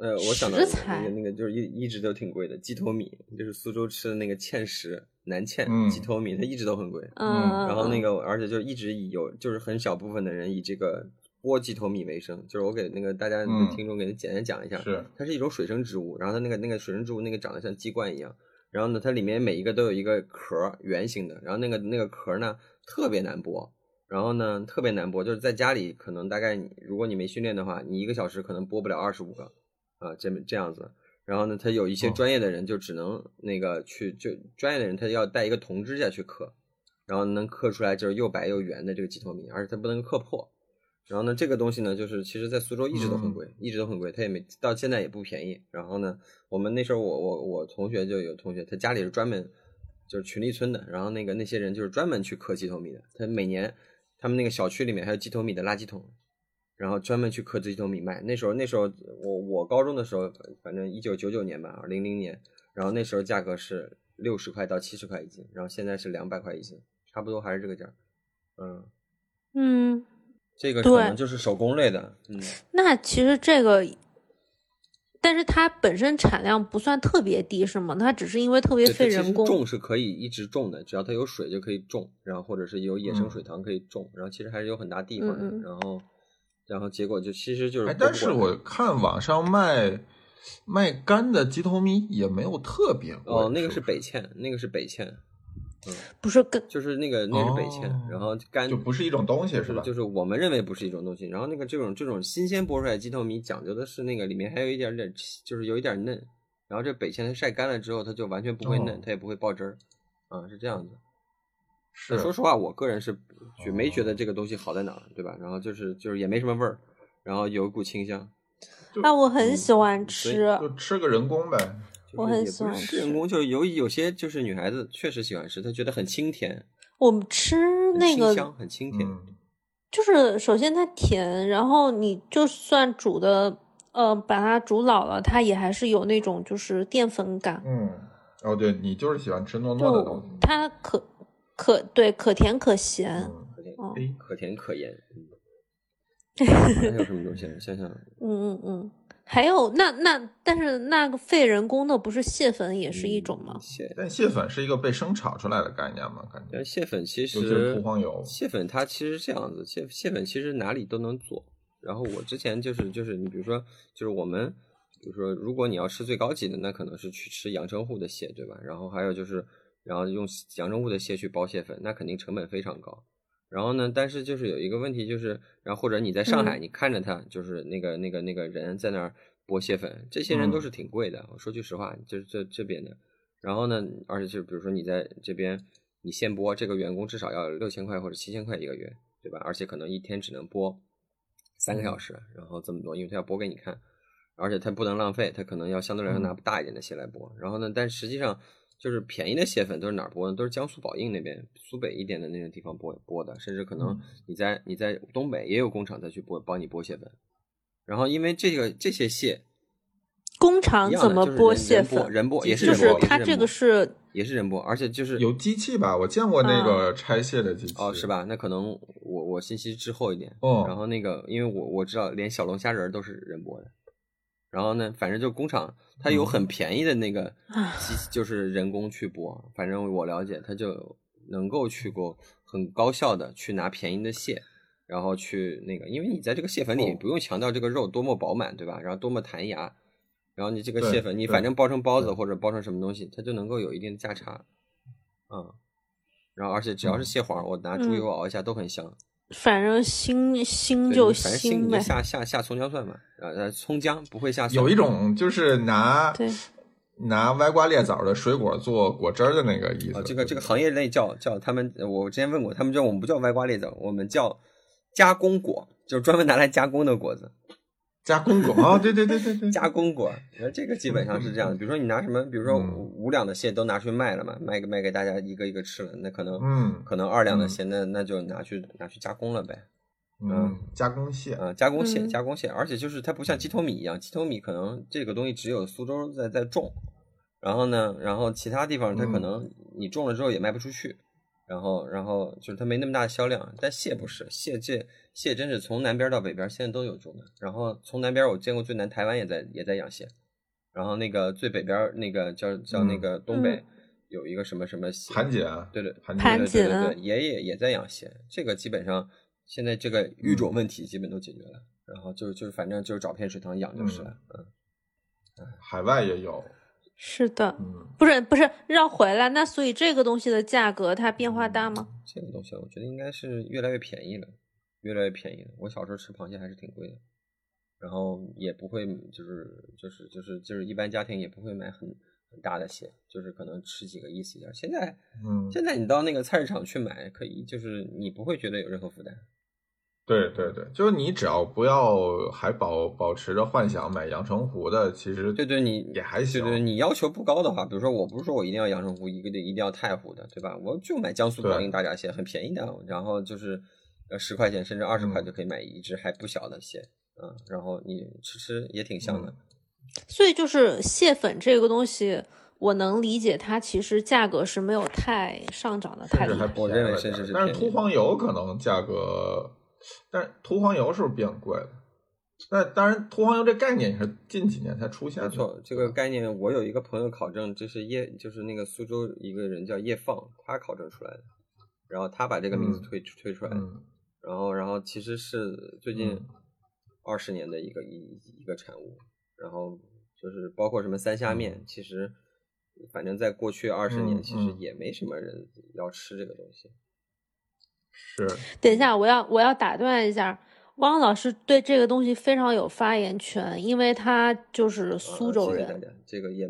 [SPEAKER 3] 呃，我想到那个那个就是一一直都挺贵的鸡头米，就是苏州吃的那个芡实南芡鸡头米，它一直都很贵。
[SPEAKER 2] 嗯，
[SPEAKER 3] 然后那个而且就一直以有就是很小部分的人以这个剥鸡头米为生。就是我给那个大家听众给他简单讲一下，
[SPEAKER 1] 是
[SPEAKER 3] 它是一种水生植物，然后它那个那个水生植物那个长得像鸡冠一样，然后呢它里面每一个都有一个壳圆形的，然后那个那个壳呢特别难剥。然后呢，特别难剥，就是在家里可能大概你，如果你没训练的话，你一个小时可能剥不了二十五个，啊，这么这样子。然后呢，他有一些专业的人就只能那个去，就专业的人他要带一个铜支架去刻，然后能刻出来就是又白又圆的这个鸡头米，而且它不能刻破。然后呢，这个东西呢，就是其实在苏州一直都很贵，一直都很贵，它也没到现在也不便宜。然后呢，我们那时候我我我同学就有同学，他家里是专门就是群力村的，然后那个那些人就是专门去刻鸡头米的，他每年。他们那个小区里面还有鸡头米的垃圾桶，然后专门去刻鸡头米卖。那时候，那时候我我高中的时候，反正一九九九年吧，零零年，然后那时候价格是六十块到七十块一斤，然后现在是两百块一斤，差不多还是这个价。
[SPEAKER 2] 嗯嗯，
[SPEAKER 3] 这个可能就是手工类的。嗯，
[SPEAKER 2] 那其实这个。但是它本身产量不算特别低，是吗？它只是因为特别费人工。
[SPEAKER 3] 种是可以一直种的，只要它有水就可以种，然后或者是有野生水塘可以种，然后其实还是有很大地方的。然后，然后结果就其实就是。
[SPEAKER 1] 哎，但是我看网上卖卖干的鸡头米也没有特别贵。
[SPEAKER 3] 哦，那个是北芡，那个是北芡。嗯，
[SPEAKER 2] 不是干，
[SPEAKER 3] 就是那个那是北芡，然后干
[SPEAKER 1] 就不是一种东西是吧？
[SPEAKER 3] 就是我们认为不是一种东西。然后那个这种这种新鲜剥出来鸡头米讲究的是那个里面还有一点点，就是有一点嫩。然后这北芡它晒干了之后，它就完全不会嫩，它也不会爆汁儿。啊，是这样子。
[SPEAKER 1] 是，
[SPEAKER 3] 说实话，我个人是就没觉得这个东西好在哪儿，对吧？然后就是就是也没什么味儿，然后有一股清香。
[SPEAKER 2] 那我很喜欢吃，
[SPEAKER 1] 就吃个人工呗。
[SPEAKER 2] 我很喜欢
[SPEAKER 3] 吃人工，就是有有些就是女孩子确实喜欢吃，她觉得很清甜。
[SPEAKER 2] 我们吃那个
[SPEAKER 3] 清香很清甜，
[SPEAKER 2] 就是首先它甜，然后你就算煮的呃把它煮老了，它也还是有那种就是淀粉感。
[SPEAKER 1] 嗯，哦，对你就是喜欢吃糯糯的东西。
[SPEAKER 2] 它可可对可甜可咸，
[SPEAKER 3] 可甜可甜可盐。还有什么东西？想想。
[SPEAKER 2] 嗯嗯嗯。还有那那，但是那个费人工的不是蟹粉也是一种吗？
[SPEAKER 3] 蟹，
[SPEAKER 1] 但蟹粉是一个被生炒出来的概念嘛？感觉
[SPEAKER 3] 蟹粉其实
[SPEAKER 1] 涂黄油。
[SPEAKER 3] 蟹粉它其实这样子，蟹蟹粉其实哪里都能做。然后我之前就是就是你比如说就是我们比如说如果你要吃最高级的，那可能是去吃阳澄湖的蟹，对吧？然后还有就是然后用阳澄湖的蟹去包蟹粉，那肯定成本非常高。然后呢？但是就是有一个问题，就是，然后或者你在上海，你看着他，就是那个那个那个人在那儿剥蟹粉，这些人都是挺贵的。我说句实话，就是这这边的。然后呢，而且就比如说你在这边，你现剥这个员工至少要六千块或者七千块一个月，对吧？而且可能一天只能剥三个小时，然后这么多，因为他要剥给你看，而且他不能浪费，他可能要相对来说拿大一点的蟹来剥。然后呢，但实际上。就是便宜的蟹粉都是哪儿播的？都是江苏宝应那边苏北一点的那个地方播播的，甚至可能你在你在东北也有工厂再去播帮你剥蟹粉。然后因为这个这些蟹，
[SPEAKER 2] 工厂怎么剥蟹粉？
[SPEAKER 3] 人剥也是
[SPEAKER 2] 就
[SPEAKER 3] 是
[SPEAKER 2] 它这个是
[SPEAKER 3] 也是人剥，而且就是
[SPEAKER 1] 有机器吧？我见过那个拆蟹的机器
[SPEAKER 3] 哦，是吧？那可能我我信息滞后一点
[SPEAKER 1] 哦。
[SPEAKER 3] 然后那个因为我我知道连小龙虾仁都是人剥的。然后呢，反正就工厂，它有很便宜的那个机，就是人工去剥。反正我了解，它就能够去过很高效的去拿便宜的蟹，然后去那个，因为你在这个蟹粉里不用强调这个肉多么饱满，对吧？然后多么弹牙，然后你这个蟹粉，你反正包成包子或者包成什么东西，它就能够有一定的价差。嗯，然后而且只要是蟹黄，我拿猪油熬一下都很香。
[SPEAKER 2] 反正腥腥就
[SPEAKER 3] 腥
[SPEAKER 2] 呗，
[SPEAKER 3] 下下下葱姜蒜嘛，呃，葱姜不会下。
[SPEAKER 1] 有一种就是拿拿歪瓜裂枣的水果做果汁的那个意思。
[SPEAKER 3] 这个这个行业内叫叫他们，我之前问过，他们叫我们不叫歪瓜裂枣，我们叫加工果，就是专门拿来加工的果子。
[SPEAKER 1] 加工果。啊，对对对对对，
[SPEAKER 3] 加工果，那这个基本上是这样。比如说你拿什么，比如说五两的蟹都拿出去卖了嘛，卖给卖给大家一个一个吃了，那可能
[SPEAKER 1] 嗯，
[SPEAKER 3] 可能二两的蟹那那就拿去拿去加工了呗。
[SPEAKER 1] 嗯，加工蟹
[SPEAKER 3] 啊，加工蟹，加工蟹，而且就是它不像鸡头米一样，鸡头米可能这个东西只有苏州在在种，然后呢，然后其他地方它可能你种了之后也卖不出去。然后然后就是它没那么大的销量，但蟹不是，蟹这蟹真是从南边到北边现在都有种的。然后从南边我见过最南，台湾也在也在养蟹。然后那个最北边那个叫叫那个东北有一个什么什么
[SPEAKER 1] 盘锦，
[SPEAKER 3] 对对
[SPEAKER 1] 盘
[SPEAKER 2] 锦，
[SPEAKER 3] 对对对，爷爷也在养蟹。这个基本上现在这个育种问题基本都解决了。然后就就反正就是找片水塘养就是了。嗯，
[SPEAKER 1] 海外也有。
[SPEAKER 2] 是的，不是不是绕回来，那所以这个东西的价格它变化大吗？
[SPEAKER 3] 这个东西我觉得应该是越来越便宜了，越来越便宜了。我小时候吃螃蟹还是挺贵的，然后也不会就是就是就是就是一般家庭也不会买很很大的蟹，就是可能吃几个意思一点。现在，
[SPEAKER 1] 嗯，
[SPEAKER 3] 现在你到那个菜市场去买，可以就是你不会觉得有任何负担。
[SPEAKER 1] 对对对，就是你只要不要还保保持着幻想买阳澄湖的，其实
[SPEAKER 3] 对对，你
[SPEAKER 1] 也还行。
[SPEAKER 3] 对对，你要求不高的话，比如说我不是说我一定要阳澄湖，一个得一定要太湖的，对吧？我就买江苏广阴大闸蟹，很便宜的，然后就是呃十块钱甚至二十块就可以买一只还不小的蟹，嗯，然后你吃吃也挺香的。
[SPEAKER 2] 所以就是蟹粉这个东西，我能理解它其实价格是没有太上涨的，太
[SPEAKER 3] 我认为甚至是
[SPEAKER 1] 但是秃黄油可能价格。但是涂黄油是不是变贵了？那当然，涂黄油这概念也是近几年才出现的。
[SPEAKER 3] 没错，这个概念我有一个朋友考证，这是叶，就是那个苏州一个人叫叶放，他考证出来的，然后他把这个名字推推出来，然后然后其实是最近二十年的一个一一个产物，然后就是包括什么三虾面，其实反正在过去二十年，其实也没什么人要吃这个东西。
[SPEAKER 1] 是，
[SPEAKER 2] 等一下，我要我要打断一下，汪老师对这个东西非常有发言权，因为他就是苏州人。
[SPEAKER 3] 这个也，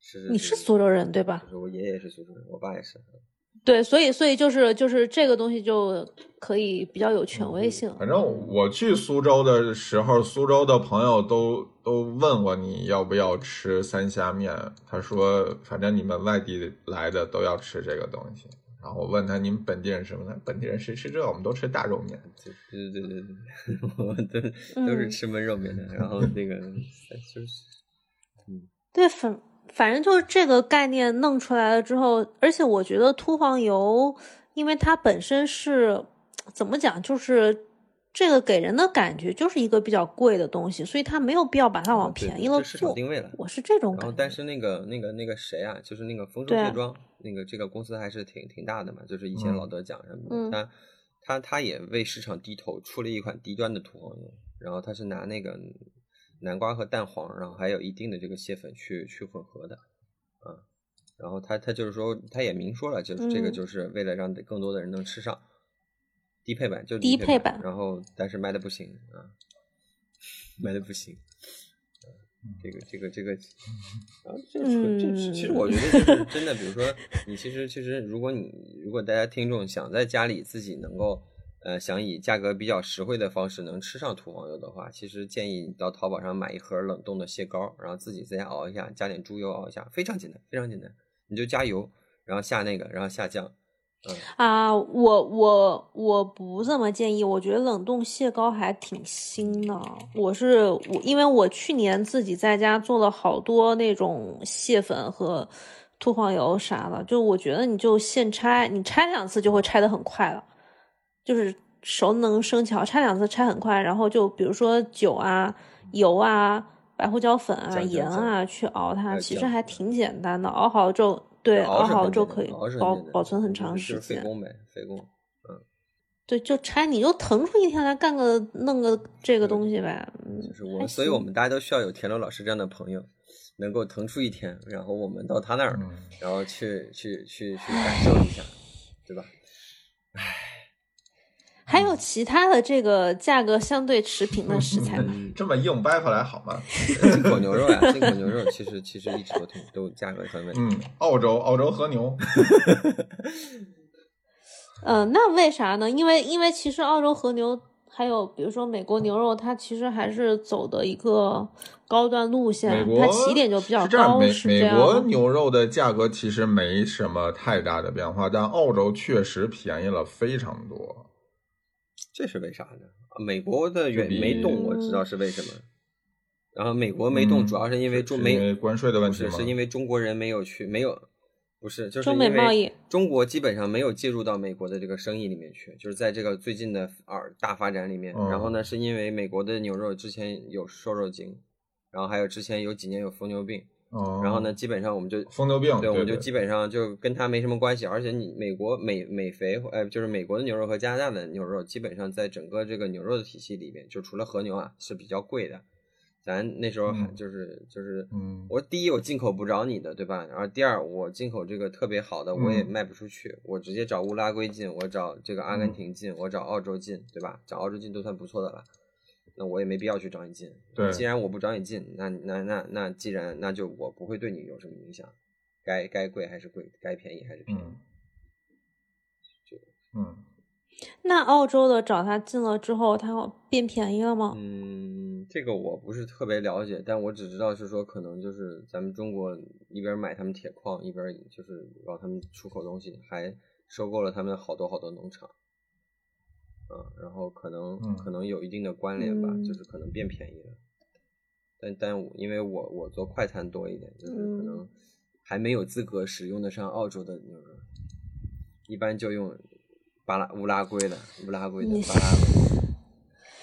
[SPEAKER 3] 是
[SPEAKER 2] 你是苏州人对吧？
[SPEAKER 3] 是我爷爷是苏州人，我爸也是。
[SPEAKER 2] 对，所以所以就是就是这个东西就可以比较有权威性。
[SPEAKER 1] 反正我去苏州的时候，苏州的朋友都都问我你要不要吃三虾面，他说反正你们外地来的都要吃这个东西。然后我问他：“你们本地人什么呢？本地人谁吃这？我们都吃大肉面。”
[SPEAKER 3] 对对对对对，我都都是吃焖肉面的。然后那个 就是，嗯，
[SPEAKER 2] 对，反反正就是这个概念弄出来了之后，而且我觉得秃黄油，因为它本身是怎么讲，就是。这个给人的感觉就是一个比较贵的东西，所以它没有必要把它往便宜了
[SPEAKER 3] 市场定位了。
[SPEAKER 2] 我是这种
[SPEAKER 3] 感觉。然后，但是那个、那个、那个谁啊，就是那个丰收蟹庄，那个这个公司还是挺挺大的嘛。就是以前老得奖什么的，他他他也为市场低头，出了一款低端的土黄油。然后他是拿那个南瓜和蛋黄，然后还有一定的这个蟹粉去去混合的，啊。然后他他就是说，他也明说了，就是这个就是为了让更多的人能吃上。低配版就低配版，然后但是卖的不行啊，卖的不行。这个这个这个，啊，这这其实我觉得就是真的。比如说，你其实其实，如果你如果大家听众想在家里自己能够呃想以价格比较实惠的方式能吃上土黄油的话，其实建议你到淘宝上买一盒冷冻的蟹膏，然后自己在家熬一下，加点猪油熬一下，非常简单，非常简单。你就加油，然后下那个，然后下酱。
[SPEAKER 2] 啊，我我我不这么建议，我觉得冷冻蟹膏还挺腥的。我是我，因为我去年自己在家做了好多那种蟹粉和秃黄油啥的，就我觉得你就现拆，你拆两次就会拆的很快了，就是熟能生巧，拆两次拆很快。然后就比如说酒啊、油啊、白胡椒粉啊、盐啊去熬它，其实还挺简单的，熬好了之后。对，熬好就可以保保存很长时
[SPEAKER 3] 间。是费工呗，费工。嗯，
[SPEAKER 2] 对，就拆，你就腾出一天来干个弄个这个东西呗。
[SPEAKER 3] 就是我，所以我们大家都需要有田螺老师这样的朋友，能够腾出一天，然后我们到他那儿，然后去去去去感受一下，对吧？唉。
[SPEAKER 2] 还有其他的这个价格相对持平的食材吗？
[SPEAKER 1] 这么硬掰回来好吗？
[SPEAKER 3] 进口牛肉呀，进口牛肉其实其实一直都挺都价格很稳定。
[SPEAKER 1] 嗯，澳洲澳洲和牛。
[SPEAKER 2] 嗯，那为啥呢？因为因为其实澳洲和牛还有比如说美国牛肉，它其实还是走的一个高端路线，它起点就比较高。
[SPEAKER 1] 是美美国牛肉的价格其实没什么太大的变化，但澳洲确实便宜了非常多。
[SPEAKER 3] 这是为啥呢？美国的远没动，我知道是为什么。然后美国没动，主要是因为中没
[SPEAKER 1] 关税的问题
[SPEAKER 3] 是因为中国人没有去，没有不是，就是
[SPEAKER 2] 中美贸易，
[SPEAKER 3] 中国基本上没有介入到美国的这个生意里面去，就是在这个最近的二大发展里面。然后呢，是因为美国的牛肉之前有瘦肉精，然后还有之前有几年有疯牛病，然后呢，基本上我们就
[SPEAKER 1] 疯牛病，
[SPEAKER 3] 对，我们就基本上就跟它没什么关系。而且你美国美美肥，呃，就是美国的牛肉和加拿大的牛肉，基本上在整个这个牛肉的体系里面，就除了和牛啊是比较贵的。咱那时候还就是就是，嗯，我第一我进口不着你的，对吧？然后第二我进口这个特别好的，我也卖不出去，我直接找乌拉圭进，我找这个阿根廷进，我找澳洲进，对吧？找澳洲进都算不错的了，那我也没必要去找你进。
[SPEAKER 1] 对，
[SPEAKER 3] 既然我不找你进，那那那那既然那就我不会对你有什么影响，该该贵还是贵，该便宜还是便宜，就
[SPEAKER 1] 嗯。
[SPEAKER 2] 那澳洲的找他进了之后，他变便宜了吗？
[SPEAKER 3] 嗯，这个我不是特别了解，但我只知道是说，可能就是咱们中国一边买他们铁矿，一边就是让他们出口东西，还收购了他们好多好多农场，嗯，然后可能可能有一定的关联吧，就是可能变便宜了。但但因为我我做快餐多一点，就是可能还没有资格使用得上澳洲的牛肉，一般就用。巴拉乌拉圭的乌拉圭的巴拉，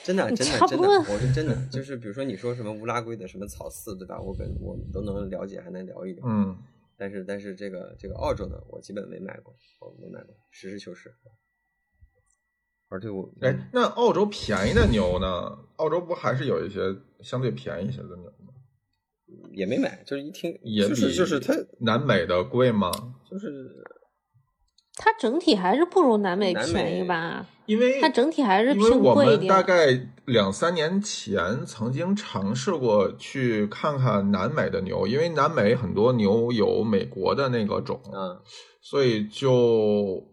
[SPEAKER 3] 真的真的真的，我是真的，就是比如说你说什么乌拉圭的什么草饲，对吧？我跟我都能了解，还能聊一聊。
[SPEAKER 1] 嗯，
[SPEAKER 3] 但是但是这个这个澳洲的我基本没买过，我没买过，实事求是。而且我
[SPEAKER 1] 哎，那澳洲便宜的牛呢？澳洲不还是有一些相对便宜一些的牛吗？
[SPEAKER 3] 也没买，就是一听
[SPEAKER 1] 也
[SPEAKER 3] 是就是它
[SPEAKER 1] 南美的贵吗？
[SPEAKER 3] 就是。
[SPEAKER 2] 它整体还是不如南美便宜吧？
[SPEAKER 1] 因为
[SPEAKER 2] 它整体还是
[SPEAKER 1] 偏贵一点。大概两三年前曾经尝试过去看看南美的牛，因为南美很多牛有美国的那个种，
[SPEAKER 3] 嗯，
[SPEAKER 1] 所以就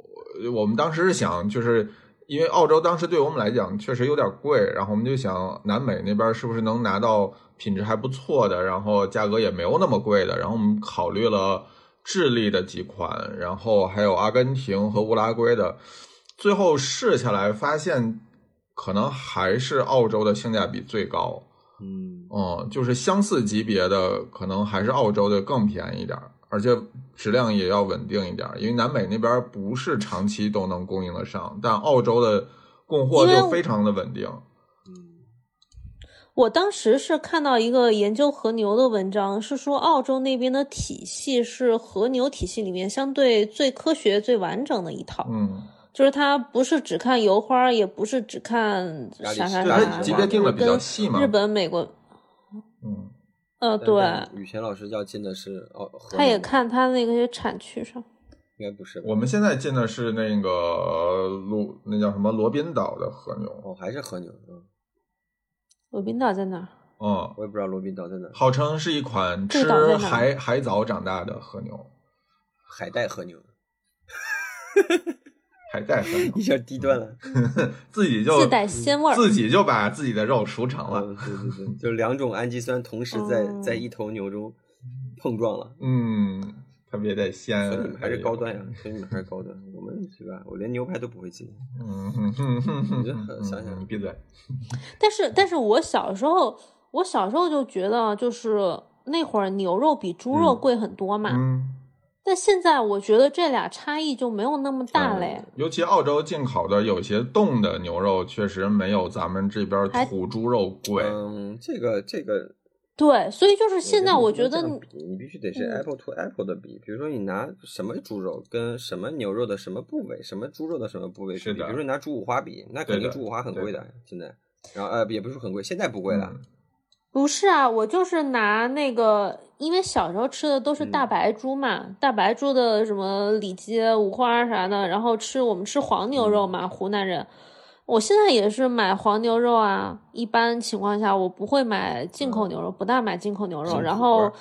[SPEAKER 1] 我们当时是想，就是因为澳洲当时对我们来讲确实有点贵，然后我们就想南美那边是不是能拿到品质还不错的，然后价格也没有那么贵的，然后我们考虑了。智利的几款，然后还有阿根廷和乌拉圭的，最后试下来发现，可能还是澳洲的性价比最高。
[SPEAKER 3] 嗯，
[SPEAKER 1] 嗯，就是相似级别的，可能还是澳洲的更便宜点而且质量也要稳定一点因为南美那边不是长期都能供应得上，但澳洲的供货就非常的稳定。
[SPEAKER 2] 我当时是看到一个研究和牛的文章，是说澳洲那边的体系是和牛体系里面相对最科学、最完整的一套。
[SPEAKER 1] 嗯，
[SPEAKER 2] 就是它不是只看油花，也不是只看啥啥啥，
[SPEAKER 1] 级别定的比较细嘛。
[SPEAKER 2] 日本、美国，
[SPEAKER 1] 嗯，
[SPEAKER 2] 呃，对。
[SPEAKER 3] 雨泉老师要进的是哦，
[SPEAKER 2] 他也看他那个产区上，
[SPEAKER 3] 应该不是。
[SPEAKER 1] 我们现在进的是那个罗，那叫什么罗宾岛的和牛。
[SPEAKER 3] 哦，还是和牛，嗯。
[SPEAKER 2] 罗宾岛在哪儿？
[SPEAKER 1] 哦，
[SPEAKER 3] 我也不知道罗宾岛在哪儿。
[SPEAKER 1] 号称是一款吃海海藻长大的和牛，
[SPEAKER 3] 海带和牛，
[SPEAKER 1] 海带和牛，
[SPEAKER 3] 一下低端了，
[SPEAKER 1] 自己就
[SPEAKER 2] 自带鲜味儿，
[SPEAKER 1] 自己就把自己的肉熟成了。
[SPEAKER 3] 对对对，就两种氨基酸同时在在一头牛中碰撞了。
[SPEAKER 1] 嗯。特别的鲜，所以
[SPEAKER 3] 你们还是高端呀，所以你们还是高端。我们是吧？我连牛排都不会进。
[SPEAKER 1] 嗯哼哼哼哼，
[SPEAKER 3] 想想
[SPEAKER 1] 你闭嘴。
[SPEAKER 2] 但是，但是我小时候，我小时候就觉得，就是那会儿牛肉比猪肉贵很多嘛。
[SPEAKER 1] 嗯。
[SPEAKER 2] 但现在我觉得这俩差异就没有那么大嘞。
[SPEAKER 1] 尤其澳洲进口的有些冻的牛肉，确实没有咱们这边土猪肉贵。
[SPEAKER 3] 嗯，这个这个。
[SPEAKER 2] 对，所以就是现在，我觉得
[SPEAKER 3] 你你必须得是 apple to apple 的比，比如说你拿什么猪肉跟什么牛肉的什么部位，什么猪肉的什么部位
[SPEAKER 1] 去比，
[SPEAKER 3] 比如说拿猪五花比，那肯定猪五花很贵的，现在，然后呃也不是很贵，现在不贵了。
[SPEAKER 2] 不是啊，我就是拿那个，因为小时候吃的都是大白猪嘛，大白猪的什么里脊、五花啥的，然后吃我们吃黄牛肉嘛，湖南人。我现在也是买黄牛肉啊，一般情况下我不会买进口牛肉，不大买进口牛肉。然后，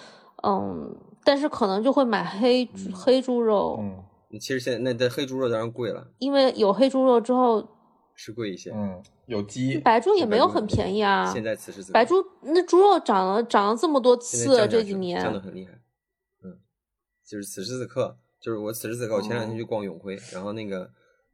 [SPEAKER 2] 嗯，但是可能就会买黑黑猪肉。
[SPEAKER 3] 嗯，其实现在那的黑猪肉当然贵了，
[SPEAKER 2] 因为有黑猪肉之后
[SPEAKER 3] 是贵一些。
[SPEAKER 1] 嗯，有鸡，
[SPEAKER 2] 白猪也没有很便宜啊。
[SPEAKER 3] 现在此时此刻，
[SPEAKER 2] 白猪那猪肉涨了涨了这么多次，这几年
[SPEAKER 3] 涨得很厉害。嗯，就是此时此刻，就是我此时此刻，我前两天去逛永辉，然后那个。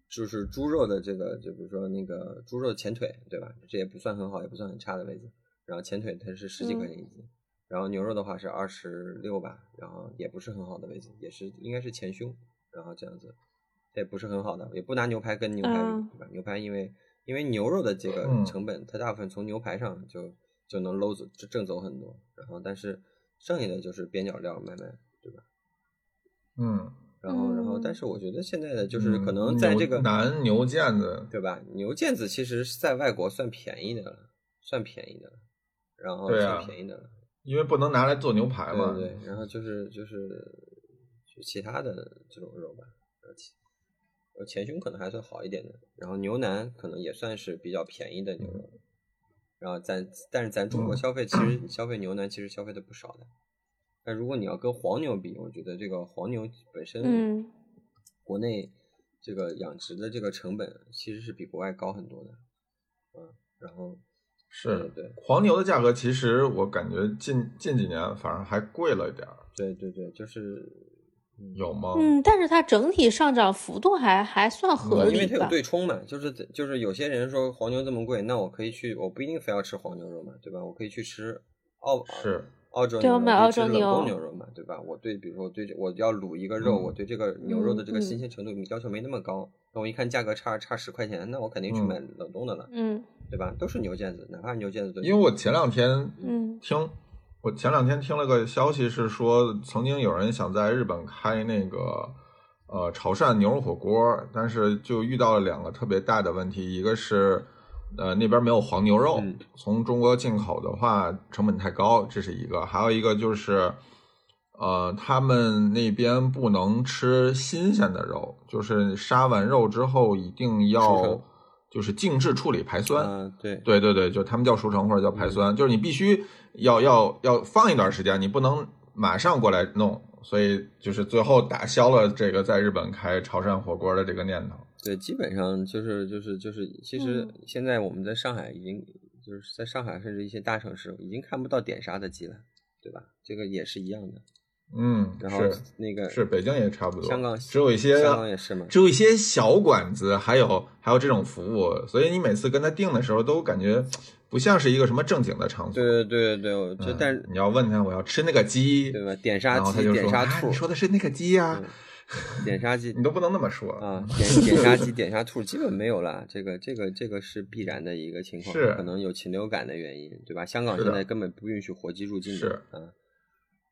[SPEAKER 3] 就是猪肉的这个，就比如说那个猪肉前腿，对吧？这也不算很好，也不算很差的位置。然后前腿它是十几块钱一斤，然后牛肉的话是二十六吧，然后也不是很好的位置，也是应该是前胸，然后这样子，这也不是很好的，也不拿牛排跟牛排比，对吧？牛排因为因为牛肉的这个成本，它大部分从牛排上就就能搂走挣走很多，然后但是剩下的就是边角料卖卖，对吧？
[SPEAKER 1] 嗯，
[SPEAKER 3] 然后然后但是我觉得现在的就是可能在这个
[SPEAKER 1] 南牛腱子，
[SPEAKER 3] 对吧？牛腱子其实在外国算便宜的了，算便宜的了，然后算便宜的了。
[SPEAKER 1] 因为不能拿来做牛排嘛，
[SPEAKER 3] 对，然后就是就是就其他的这种肉吧，呃前胸可能还算好一点的，然后牛腩可能也算是比较便宜的牛肉，然后咱但是咱中国消费其实消费牛腩其实消费的不少的，但如果你要跟黄牛比，我觉得这个黄牛本身，国内这个养殖的这个成本其实是比国外高很多的，嗯，然后。
[SPEAKER 1] 是
[SPEAKER 3] 对
[SPEAKER 1] 黄牛的价格，其实我感觉近近几年反而还贵了一点儿。
[SPEAKER 3] 对对对，就是
[SPEAKER 1] 有吗？
[SPEAKER 2] 嗯，但是它整体上涨幅度还还算合
[SPEAKER 3] 理因为它有对冲嘛，就是就是有些人说黄牛这么贵，那我可以去，我不一定非要吃黄牛肉嘛，对吧？我可以去吃澳
[SPEAKER 1] 是。
[SPEAKER 3] 澳洲
[SPEAKER 2] 对，我买澳洲
[SPEAKER 3] 牛冷冻牛肉嘛，对吧？我对，比如说我对我要卤一个肉，我对这个牛肉的这个新鲜程度要求没那么高。那我一看价格差差十块钱，那我肯定去买冷冻的了，
[SPEAKER 2] 嗯，
[SPEAKER 3] 对吧？都是牛腱子，哪怕牛腱子。
[SPEAKER 1] 因为我前两天嗯听，我前两天听了个消息是说，曾经有人想在日本开那个呃潮汕牛肉火锅，但是就遇到了两个特别大的问题，一个是。呃，那边没有黄牛肉，从中国进口的话成本太高，这是一个；还有一个就是，呃，他们那边不能吃新鲜的肉，就是杀完肉之后一定要就是静置处理排酸。
[SPEAKER 3] 对
[SPEAKER 1] 对对对，就他们叫熟成或者叫排酸，就是你必须要要要放一段时间，你不能马上过来弄，所以就是最后打消了这个在日本开潮汕火锅的这个念头。
[SPEAKER 3] 对，基本上就是就是就是，其实现在我们在上海已经就是在上海甚至一些大城市已经看不到点杀的鸡了，对吧？这个也是一样的。
[SPEAKER 1] 嗯，
[SPEAKER 3] 然后那个
[SPEAKER 1] 是北京也差不多，
[SPEAKER 3] 香港
[SPEAKER 1] 只有一些
[SPEAKER 3] 香港也是嘛，
[SPEAKER 1] 只有一些小馆子还有还有这种服务，所以你每次跟他订的时候都感觉不像是一个什么正经的场所。
[SPEAKER 3] 对对对对，就但是
[SPEAKER 1] 你要问他我要吃那个鸡，
[SPEAKER 3] 对吧？点杀鸡，
[SPEAKER 1] 点
[SPEAKER 3] 杀兔，
[SPEAKER 1] 你说的是那个鸡呀？
[SPEAKER 3] 点杀鸡，
[SPEAKER 1] 你都不能那么说
[SPEAKER 3] 啊！点点杀鸡、点杀 兔基本没有了，这个、这个、这个是必然的一个情况，
[SPEAKER 1] 是
[SPEAKER 3] 可能有禽流感的原因，对吧？香港现在根本不允许活鸡入境
[SPEAKER 1] 的，
[SPEAKER 3] 啊，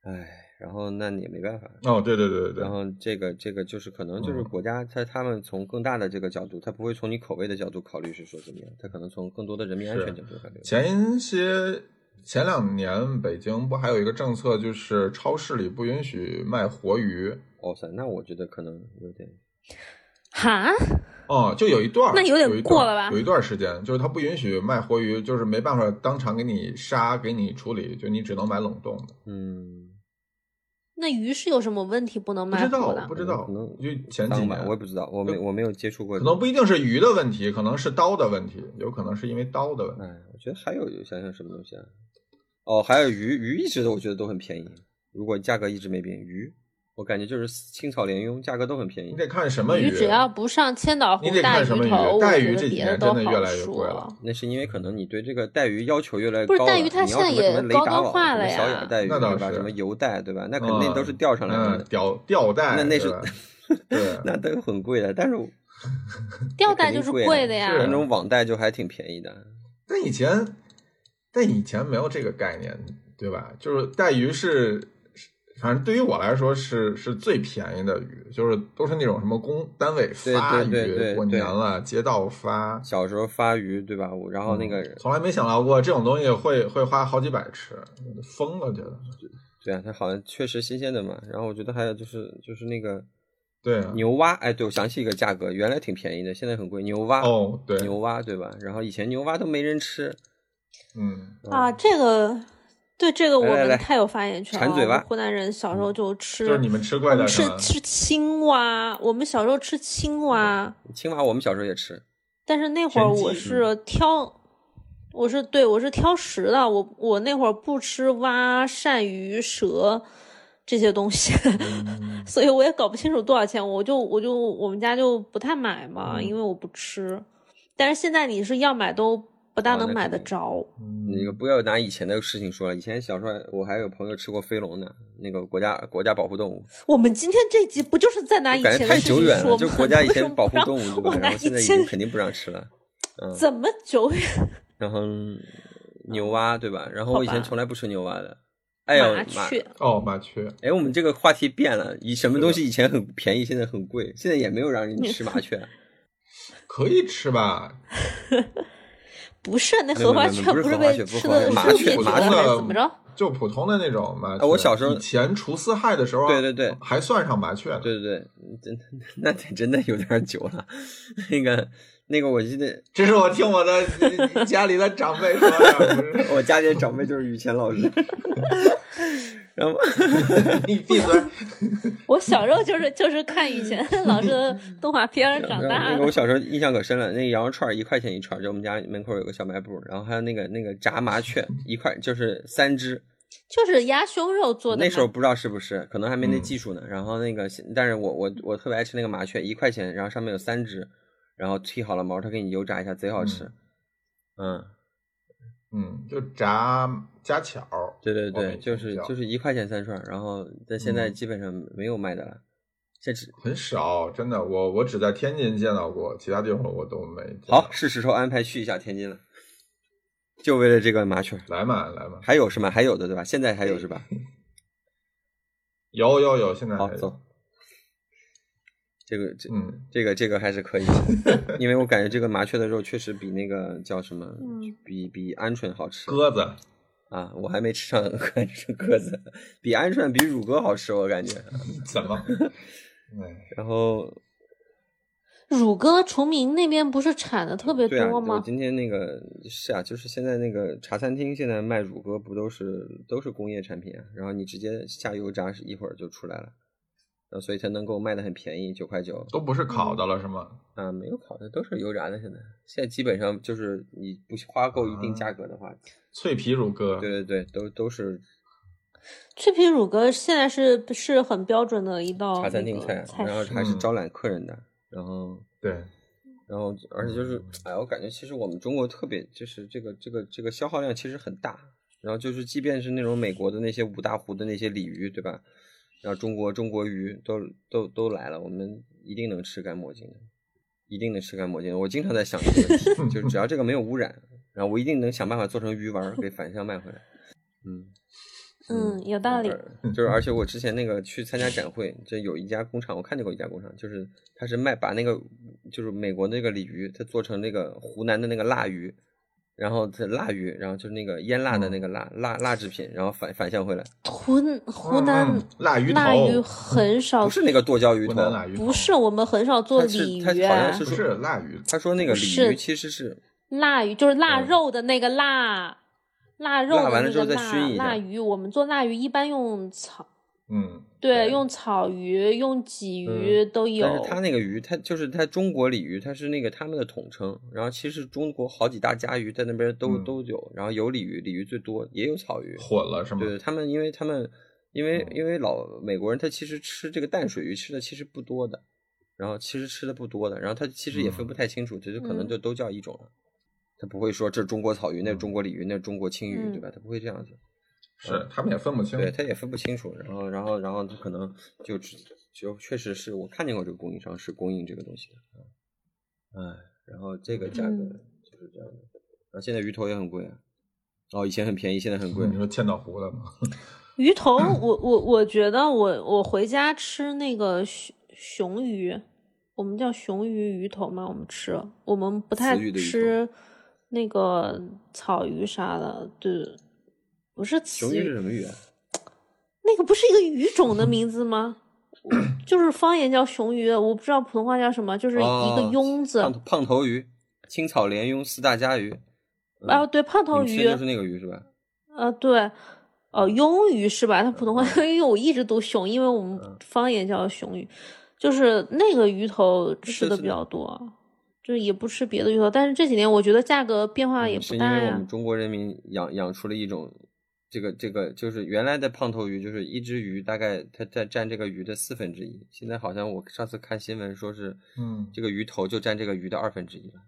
[SPEAKER 3] 哎，然后那你也没办法
[SPEAKER 1] 哦，对对对对对，
[SPEAKER 3] 然后这个这个就是可能就是国家他他们从更大的这个角度，他不会从你口味的角度考虑是说怎么样，他可能从更多的人民安全角度考虑。
[SPEAKER 1] 前些前两年北京不还有一个政策，就是超市里不允许卖活鱼。
[SPEAKER 3] 哦塞，那我觉得可能有点，
[SPEAKER 2] 哈，
[SPEAKER 1] 哦，就有一段，
[SPEAKER 2] 那有点过了吧？
[SPEAKER 1] 有一段时间，就是他不允许卖活鱼，就是没办法当场给你杀，给你处理，就你只能买冷冻的。
[SPEAKER 3] 嗯，
[SPEAKER 2] 那鱼是有什么问题不能卖？
[SPEAKER 1] 不知道，不知道，
[SPEAKER 3] 可能
[SPEAKER 1] 就前几年
[SPEAKER 3] 我也不知道，我没我没有接触过。
[SPEAKER 1] 可能不一定是鱼的问题，可能是刀的问题，有可能是因为刀的问题。
[SPEAKER 3] 哎，我觉得还有想想什么东西啊？哦，还有鱼，鱼一直都我觉得都很便宜，如果价格一直没变，鱼。我感觉就是青草鲢鳙，价格都很便宜。
[SPEAKER 1] 你得看什么鱼，
[SPEAKER 2] 只要不上千岛湖
[SPEAKER 1] 大鱼
[SPEAKER 2] 头，
[SPEAKER 1] 带鱼这几年真的越来越贵
[SPEAKER 2] 了。
[SPEAKER 3] 那是因为可能你对这个带鱼要求越来越高。
[SPEAKER 2] 不是带鱼，它现在也高端化了
[SPEAKER 3] 呀。小眼带鱼对吧？什么油带对吧？那肯定都是钓上来的。
[SPEAKER 1] 钓钓带，
[SPEAKER 3] 那那是
[SPEAKER 1] 对，
[SPEAKER 3] 那都很贵的。但是
[SPEAKER 2] 钓 带就是贵的呀。
[SPEAKER 3] 那种网带就还挺便宜的。
[SPEAKER 1] 但以前，但以前没有这个概念，对吧？就是带鱼是。反正对于我来说是是最便宜的鱼，就是都是那种什么公单位发鱼，过年了街道发。
[SPEAKER 3] 小时候发鱼对吧？然后那个
[SPEAKER 1] 从来没想到过这种东西会会花好几百吃，疯了觉得。
[SPEAKER 3] 对啊，它好像确实新鲜的嘛。然后我觉得还有就是就是那个
[SPEAKER 1] 对
[SPEAKER 3] 牛蛙，哎，对我想起一个价格，原来挺便宜的，现在很贵。牛蛙
[SPEAKER 1] 哦，对
[SPEAKER 3] 牛蛙对吧？然后以前牛蛙都没人吃，
[SPEAKER 1] 嗯
[SPEAKER 2] 啊，这个。对这个我们太有发言权了。湖南人小时候就吃，
[SPEAKER 1] 就是你们吃怪的，
[SPEAKER 2] 吃吃青蛙。我们小时候吃青蛙，
[SPEAKER 3] 青蛙我们小时候也吃。
[SPEAKER 2] 但是那会儿我是挑，我是对我是挑食的。我我那会儿不吃蛙、鳝鱼、蛇这些东西，所以我也搞不清楚多少钱。我就我就我们家就不太买嘛，因为我不吃。但是现在你是要买都。不大能买得着。
[SPEAKER 3] 那个不要拿以前的事情说了，以前小时候我还有朋友吃过飞龙呢，那个国家国家保护动物。
[SPEAKER 2] 我们今天这集不就是在拿以前
[SPEAKER 3] 太久远了，就国家以前保护动物
[SPEAKER 2] 对吧？
[SPEAKER 3] 然后现在已经肯定不让吃了。嗯，
[SPEAKER 2] 怎么久远？
[SPEAKER 3] 然后牛蛙对吧？然后我以前从来不吃牛蛙的。哎呦，
[SPEAKER 2] 麻雀
[SPEAKER 1] 哦，麻雀。
[SPEAKER 3] 哎，我们这个话题变了，以什么东西以前很便宜，现在很贵，现在也没有让人吃麻 雀。
[SPEAKER 1] 可以吃吧？
[SPEAKER 2] 不是，那荷花
[SPEAKER 3] 雀
[SPEAKER 2] 不
[SPEAKER 3] 是
[SPEAKER 2] 为吃的
[SPEAKER 3] 麻雀，
[SPEAKER 1] 麻雀
[SPEAKER 2] 怎么着？
[SPEAKER 1] 就普通的那种麻雀。
[SPEAKER 3] 我小时候
[SPEAKER 1] 以前除四害的时候，
[SPEAKER 3] 对对对，
[SPEAKER 1] 还算上麻雀呢。
[SPEAKER 3] 对对对，真那得真的有点久了。那 个那个，我记得
[SPEAKER 1] 这是我听我的家里的长辈说的。
[SPEAKER 3] 我家里的长辈就是雨前老师。然后
[SPEAKER 1] 你闭嘴！
[SPEAKER 2] 我小时候就是就是看以前老师的动画片长大的。
[SPEAKER 3] 那个我小时候印象可深了，那个羊肉串一块钱一串，就我们家门口有个小卖部，然后还有那个那个炸麻雀一块就是三只，
[SPEAKER 2] 就是鸭胸肉做的。
[SPEAKER 3] 那时候不知道是不是，可能还没那技术呢。然后那个，但是我我我特别爱吃那个麻雀，一块钱，然后上面有三只，然后剃好了毛，他给你油炸一下，贼好吃。
[SPEAKER 1] 嗯嗯，就炸。加巧，
[SPEAKER 3] 对对对，就是就是一块钱三串，然后在现在基本上没有卖的了，现在
[SPEAKER 1] 很少，真的，我我只在天津见到过，其他地方我都没。
[SPEAKER 3] 好，是时候安排去一下天津了，就为了这个麻雀。
[SPEAKER 1] 来嘛来嘛，
[SPEAKER 3] 还有是吗？还有的对吧？现在还有是吧？
[SPEAKER 1] 有有有，现在
[SPEAKER 3] 好走。这个这
[SPEAKER 1] 嗯，
[SPEAKER 3] 这个这个还是可以，因为我感觉这个麻雀的肉确实比那个叫什么，比比鹌鹑好吃。
[SPEAKER 1] 鸽子。
[SPEAKER 3] 啊，我还没吃上 鹌鹑鸽子，比鹌鹑比乳鸽好吃，我感觉。
[SPEAKER 1] 怎么？
[SPEAKER 3] 然后，
[SPEAKER 2] 乳鸽崇明那边不是产的特别多吗？
[SPEAKER 3] 今天那个是啊，就是现在那个茶餐厅现在卖乳鸽不都是都是工业产品啊？然后你直接下油炸，一会儿就出来了。所以才能够卖的很便宜，九块九，
[SPEAKER 1] 都不是烤的了，是吗？
[SPEAKER 3] 啊，没有烤的，都是油炸的。现在，现在基本上就是你不花够一定价格的话，
[SPEAKER 1] 脆皮乳鸽，
[SPEAKER 3] 对对对，都都是。
[SPEAKER 2] 脆皮乳鸽现在是是很标准的一道
[SPEAKER 3] 茶餐厅
[SPEAKER 2] 菜，
[SPEAKER 3] 然后还是招揽客人的。然后
[SPEAKER 1] 对，
[SPEAKER 3] 然后而且就是，哎，我感觉其实我们中国特别就是这个这个这个消耗量其实很大。然后就是，即便是那种美国的那些五大湖的那些鲤鱼，对吧？然后中国中国鱼都都都来了，我们一定能吃干抹净的，一定能吃干抹净的。我经常在想这个问题，就是只要这个没有污染，然后我一定能想办法做成鱼丸给反向卖回来。嗯
[SPEAKER 2] 嗯，有道理。
[SPEAKER 3] 就是而且我之前那个去参加展会，这有一家工厂，我看见过一家工厂，就是他是卖把那个就是美国那个鲤鱼，他做成那个湖南的那个腊鱼。然后这腊鱼，然后就是那个腌腊的那个腊腊腊制品，然后反反向回来。
[SPEAKER 2] 湖湖南
[SPEAKER 1] 腊鱼
[SPEAKER 2] 腊鱼很少，
[SPEAKER 3] 不是那个剁椒鱼头，
[SPEAKER 2] 不是我们很少做鲤鱼。
[SPEAKER 3] 他好像是
[SPEAKER 1] 说腊鱼，
[SPEAKER 3] 他说那个鲤鱼其实是
[SPEAKER 2] 腊鱼，就是腊肉的那个腊，腊肉的那个
[SPEAKER 3] 腊
[SPEAKER 2] 腊鱼。我们做腊鱼一般用草。
[SPEAKER 1] 嗯，
[SPEAKER 2] 对，用草鱼、用鲫鱼都有。
[SPEAKER 3] 但是它那个鱼，它就是它中国鲤鱼，它是那个他们的统称。然后其实中国好几大家鱼在那边都都有，然后有鲤鱼，鲤鱼最多，也有草鱼。
[SPEAKER 1] 混了是吗？
[SPEAKER 3] 对他们，因为他们因为因为老美国人他其实吃这个淡水鱼吃的其实不多的，然后其实吃的不多的，然后他其实也分不太清楚，就可能就都叫一种了。他不会说这是中国草鱼，那是中国鲤鱼，那是中国青鱼，对吧？他不会这样子。
[SPEAKER 1] 是，他们也分不清，
[SPEAKER 3] 对他也分不清楚。然后，然后，然后他可能就就确实是我看见过这个供应商是供应这个东西的，哎，然后这个价格就是这样的。然后现在鱼头也很贵啊，哦，以前很便宜，现在很贵。
[SPEAKER 1] 你说千岛湖的吗？
[SPEAKER 2] 鱼头，我我我觉得我我回家吃那个熊熊鱼，我们叫熊鱼鱼头嘛，我们吃，我们不太吃那个草鱼啥的，对。不是
[SPEAKER 3] 雄鱼是什么鱼？
[SPEAKER 2] 那个不是一个鱼种的名字吗？就是方言叫雄鱼，我不知道普通话叫什么，就是一个庸字。
[SPEAKER 3] 胖胖头鱼，青草鲢鳙四大家鱼。
[SPEAKER 2] 啊，对，胖头鱼
[SPEAKER 3] 就是那个鱼是吧？
[SPEAKER 2] 啊，对，哦，鳙鱼是吧？它普通话因为我一直读雄，因为我们方言叫雄鱼，就是那个鱼头吃的比较多，就也不吃别的鱼头。但是这几年我觉得价格变化也不大
[SPEAKER 3] 呀。我们中国人民养养出了一种。这个这个就是原来的胖头鱼，就是一只鱼大概它在占这个鱼的四分之一。现在好像我上次看新闻说是，
[SPEAKER 1] 嗯，
[SPEAKER 3] 这个鱼头就占这个鱼的二分之一了。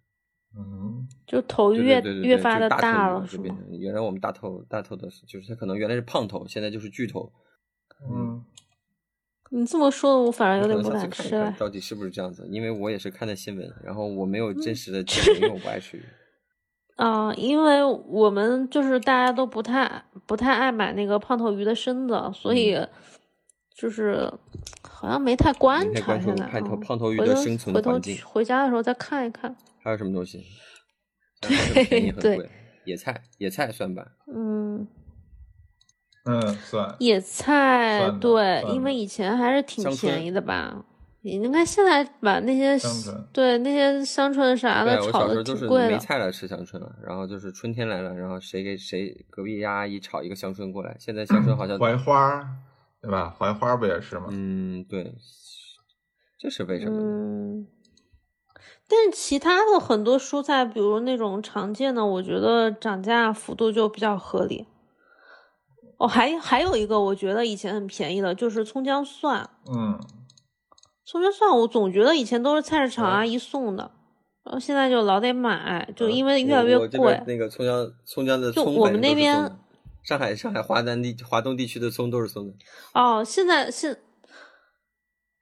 [SPEAKER 1] 嗯，
[SPEAKER 2] 就头越越发的
[SPEAKER 3] 大
[SPEAKER 2] 了，是
[SPEAKER 3] 吗？原来我们大头大头的，就是它可能原来是胖头，现在就是巨头。
[SPEAKER 1] 嗯，
[SPEAKER 2] 你这么说，我反而有点不敢吃了。
[SPEAKER 3] 到底是不是这样子？因为我也是看的新闻，然后我没有真实的见 过，因为我不爱吃鱼。
[SPEAKER 2] 啊，因为我们就是大家都不太不太爱买那个胖头鱼的身子，所以就是好像没太观察。现在
[SPEAKER 3] 胖头胖头鱼的生存环境，
[SPEAKER 2] 回家的时候再看一看。
[SPEAKER 3] 还有什么东西？
[SPEAKER 2] 对对，
[SPEAKER 3] 野菜野菜算吧。
[SPEAKER 2] 嗯
[SPEAKER 1] 嗯，算
[SPEAKER 2] 野菜对，因为以前还是挺便宜的吧。你看现在把那些对那些香椿啥的炒的
[SPEAKER 3] 挺贵没菜了吃香椿了，然后就是春天来了，然后谁给谁隔壁家阿姨炒一个香椿过来。现在香椿好像
[SPEAKER 1] 槐花，对吧？槐花不也是吗？
[SPEAKER 3] 嗯，对，这是为什么？
[SPEAKER 2] 嗯，但是其他的很多蔬菜，比如那种常见的，我觉得涨价幅度就比较合理。哦，还还有一个，我觉得以前很便宜的，就是葱姜蒜。
[SPEAKER 1] 嗯。
[SPEAKER 2] 葱姜蒜，我总觉得以前都是菜市场阿姨送的，然后现在就老得买，就因为越来越贵。
[SPEAKER 3] 那个葱姜葱姜的葱，
[SPEAKER 2] 就我们那边
[SPEAKER 3] 上海上海华南地华东地区的葱都是送的。
[SPEAKER 2] 哦，现在现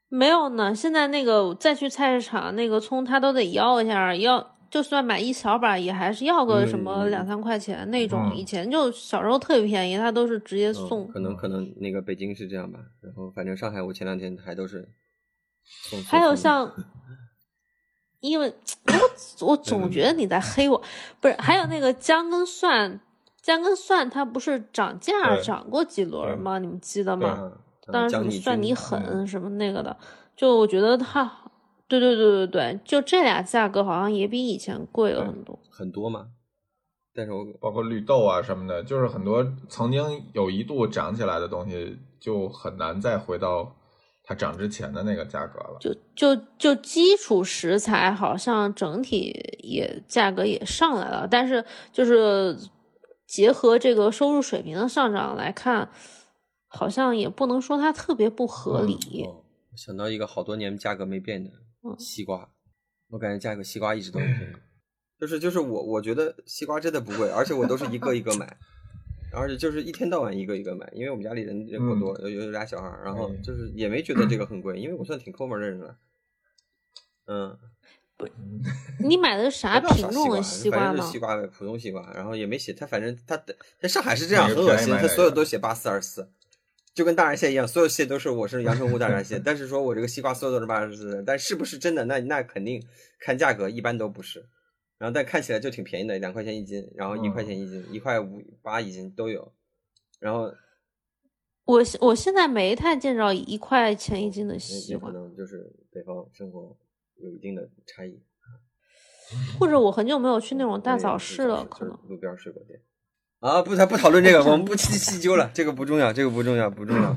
[SPEAKER 2] 没有呢。现在那个再去菜市场，那个葱他都得要一下，要就算买一小把，也还是要个什么两三块钱那种。以前就小时候特别便宜，他都是直接送。
[SPEAKER 3] 可能可能那个北京是这样吧，然后反正上海我前两天还都是。
[SPEAKER 2] 还有像，因为我我总觉得你在黑我，不是？还有那个姜跟蒜，姜跟蒜它不是涨价涨过几轮吗？你们记得吗？当然什么蒜你狠什么那个的，就我觉得它，对对对对对，就这俩价格好像也比以前贵了很多，
[SPEAKER 3] 很多嘛。但是我
[SPEAKER 1] 包括绿豆啊什么的，就是很多曾经有一度涨起来的东西，就很难再回到。它涨之前的那个价格了，
[SPEAKER 2] 就就就基础食材好像整体也价格也上来了，但是就是结合这个收入水平的上涨来看，好像也不能说它特别不合理。
[SPEAKER 3] 想到一个好多年价格没变的西瓜，我感觉价格西瓜一直都很便宜，就是就是我我觉得西瓜真的不贵，而且我都是一个一个买。而且就是一天到晚一个一个买，因为我们家里人人口多，有有俩小孩，然后就是也没觉得这个很贵，因为我算挺抠门的人了。嗯，
[SPEAKER 2] 不，你买的啥品种的
[SPEAKER 3] 西
[SPEAKER 2] 瓜
[SPEAKER 3] 吗？西瓜呗，普通西瓜，然后也没写，他反正他在上海是这样，很恶心，他所有都写八四二四，就跟大闸蟹一样，所有蟹都是我是阳澄湖大闸蟹，但是说我这个西瓜所有都是八四四，但是不是真的？那那肯定看价格，一般都不是。然后但看起来就挺便宜的，两块钱一斤，然后一块钱一斤，一块五八一斤都有。然后
[SPEAKER 2] 我我现在没太见着一块钱一斤的西瓜，
[SPEAKER 3] 可能就是北方生活有一定的差异，
[SPEAKER 2] 或者我很久没有去那种大早市了，可能
[SPEAKER 3] 路边水果店。啊，不，咱不讨论这个，我们不细细究了，这个不重要，这个不重要，不重要。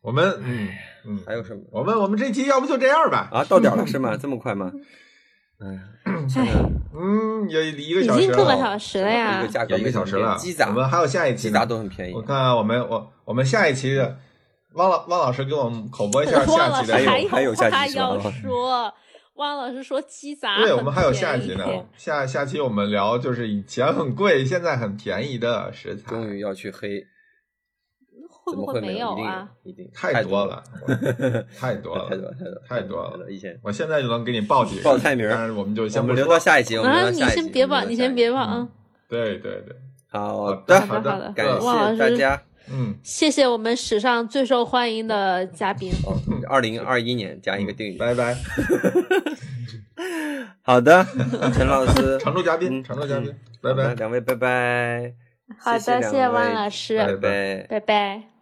[SPEAKER 1] 我们嗯嗯，
[SPEAKER 3] 还有什么？
[SPEAKER 1] 我们我们这期要不就这样吧？
[SPEAKER 3] 啊，到点了是吗？这么快吗？哎，
[SPEAKER 1] 嗯，有一个小时，
[SPEAKER 2] 已经个小时了呀，
[SPEAKER 1] 一个小时了。我们还有下一期，
[SPEAKER 3] 鸡杂都很便宜。
[SPEAKER 1] 我看我们我我们下一期，汪老汪老师给我们口播一下 下期的，
[SPEAKER 3] 还有还有下
[SPEAKER 2] 期要说，汪老师说鸡杂，
[SPEAKER 1] 对，我们还有下集呢。下下期我们聊就是以前很贵，现在很便宜的食材。
[SPEAKER 3] 终于要去黑。
[SPEAKER 2] 会不会
[SPEAKER 3] 没
[SPEAKER 2] 有啊？
[SPEAKER 3] 一定
[SPEAKER 1] 太
[SPEAKER 3] 多
[SPEAKER 1] 了，太多了，太多太多太多
[SPEAKER 3] 了！以前
[SPEAKER 1] 我现在就能给你报几
[SPEAKER 3] 报菜名，
[SPEAKER 1] 但是我们就先
[SPEAKER 3] 我们留到下一集。啊，
[SPEAKER 2] 你先别报，你先别报啊！
[SPEAKER 1] 对对对，
[SPEAKER 3] 好的
[SPEAKER 2] 好
[SPEAKER 3] 的，感谢大家。
[SPEAKER 1] 嗯，
[SPEAKER 2] 谢谢我们史上最受欢迎的嘉宾。
[SPEAKER 3] 二零二一年加一个定语，
[SPEAKER 1] 拜拜。
[SPEAKER 3] 好的，陈老师，
[SPEAKER 1] 常驻嘉宾，常驻嘉宾，拜拜，
[SPEAKER 3] 两位拜拜。
[SPEAKER 2] 好的，谢谢汪老师，
[SPEAKER 3] 拜拜，
[SPEAKER 2] 拜拜。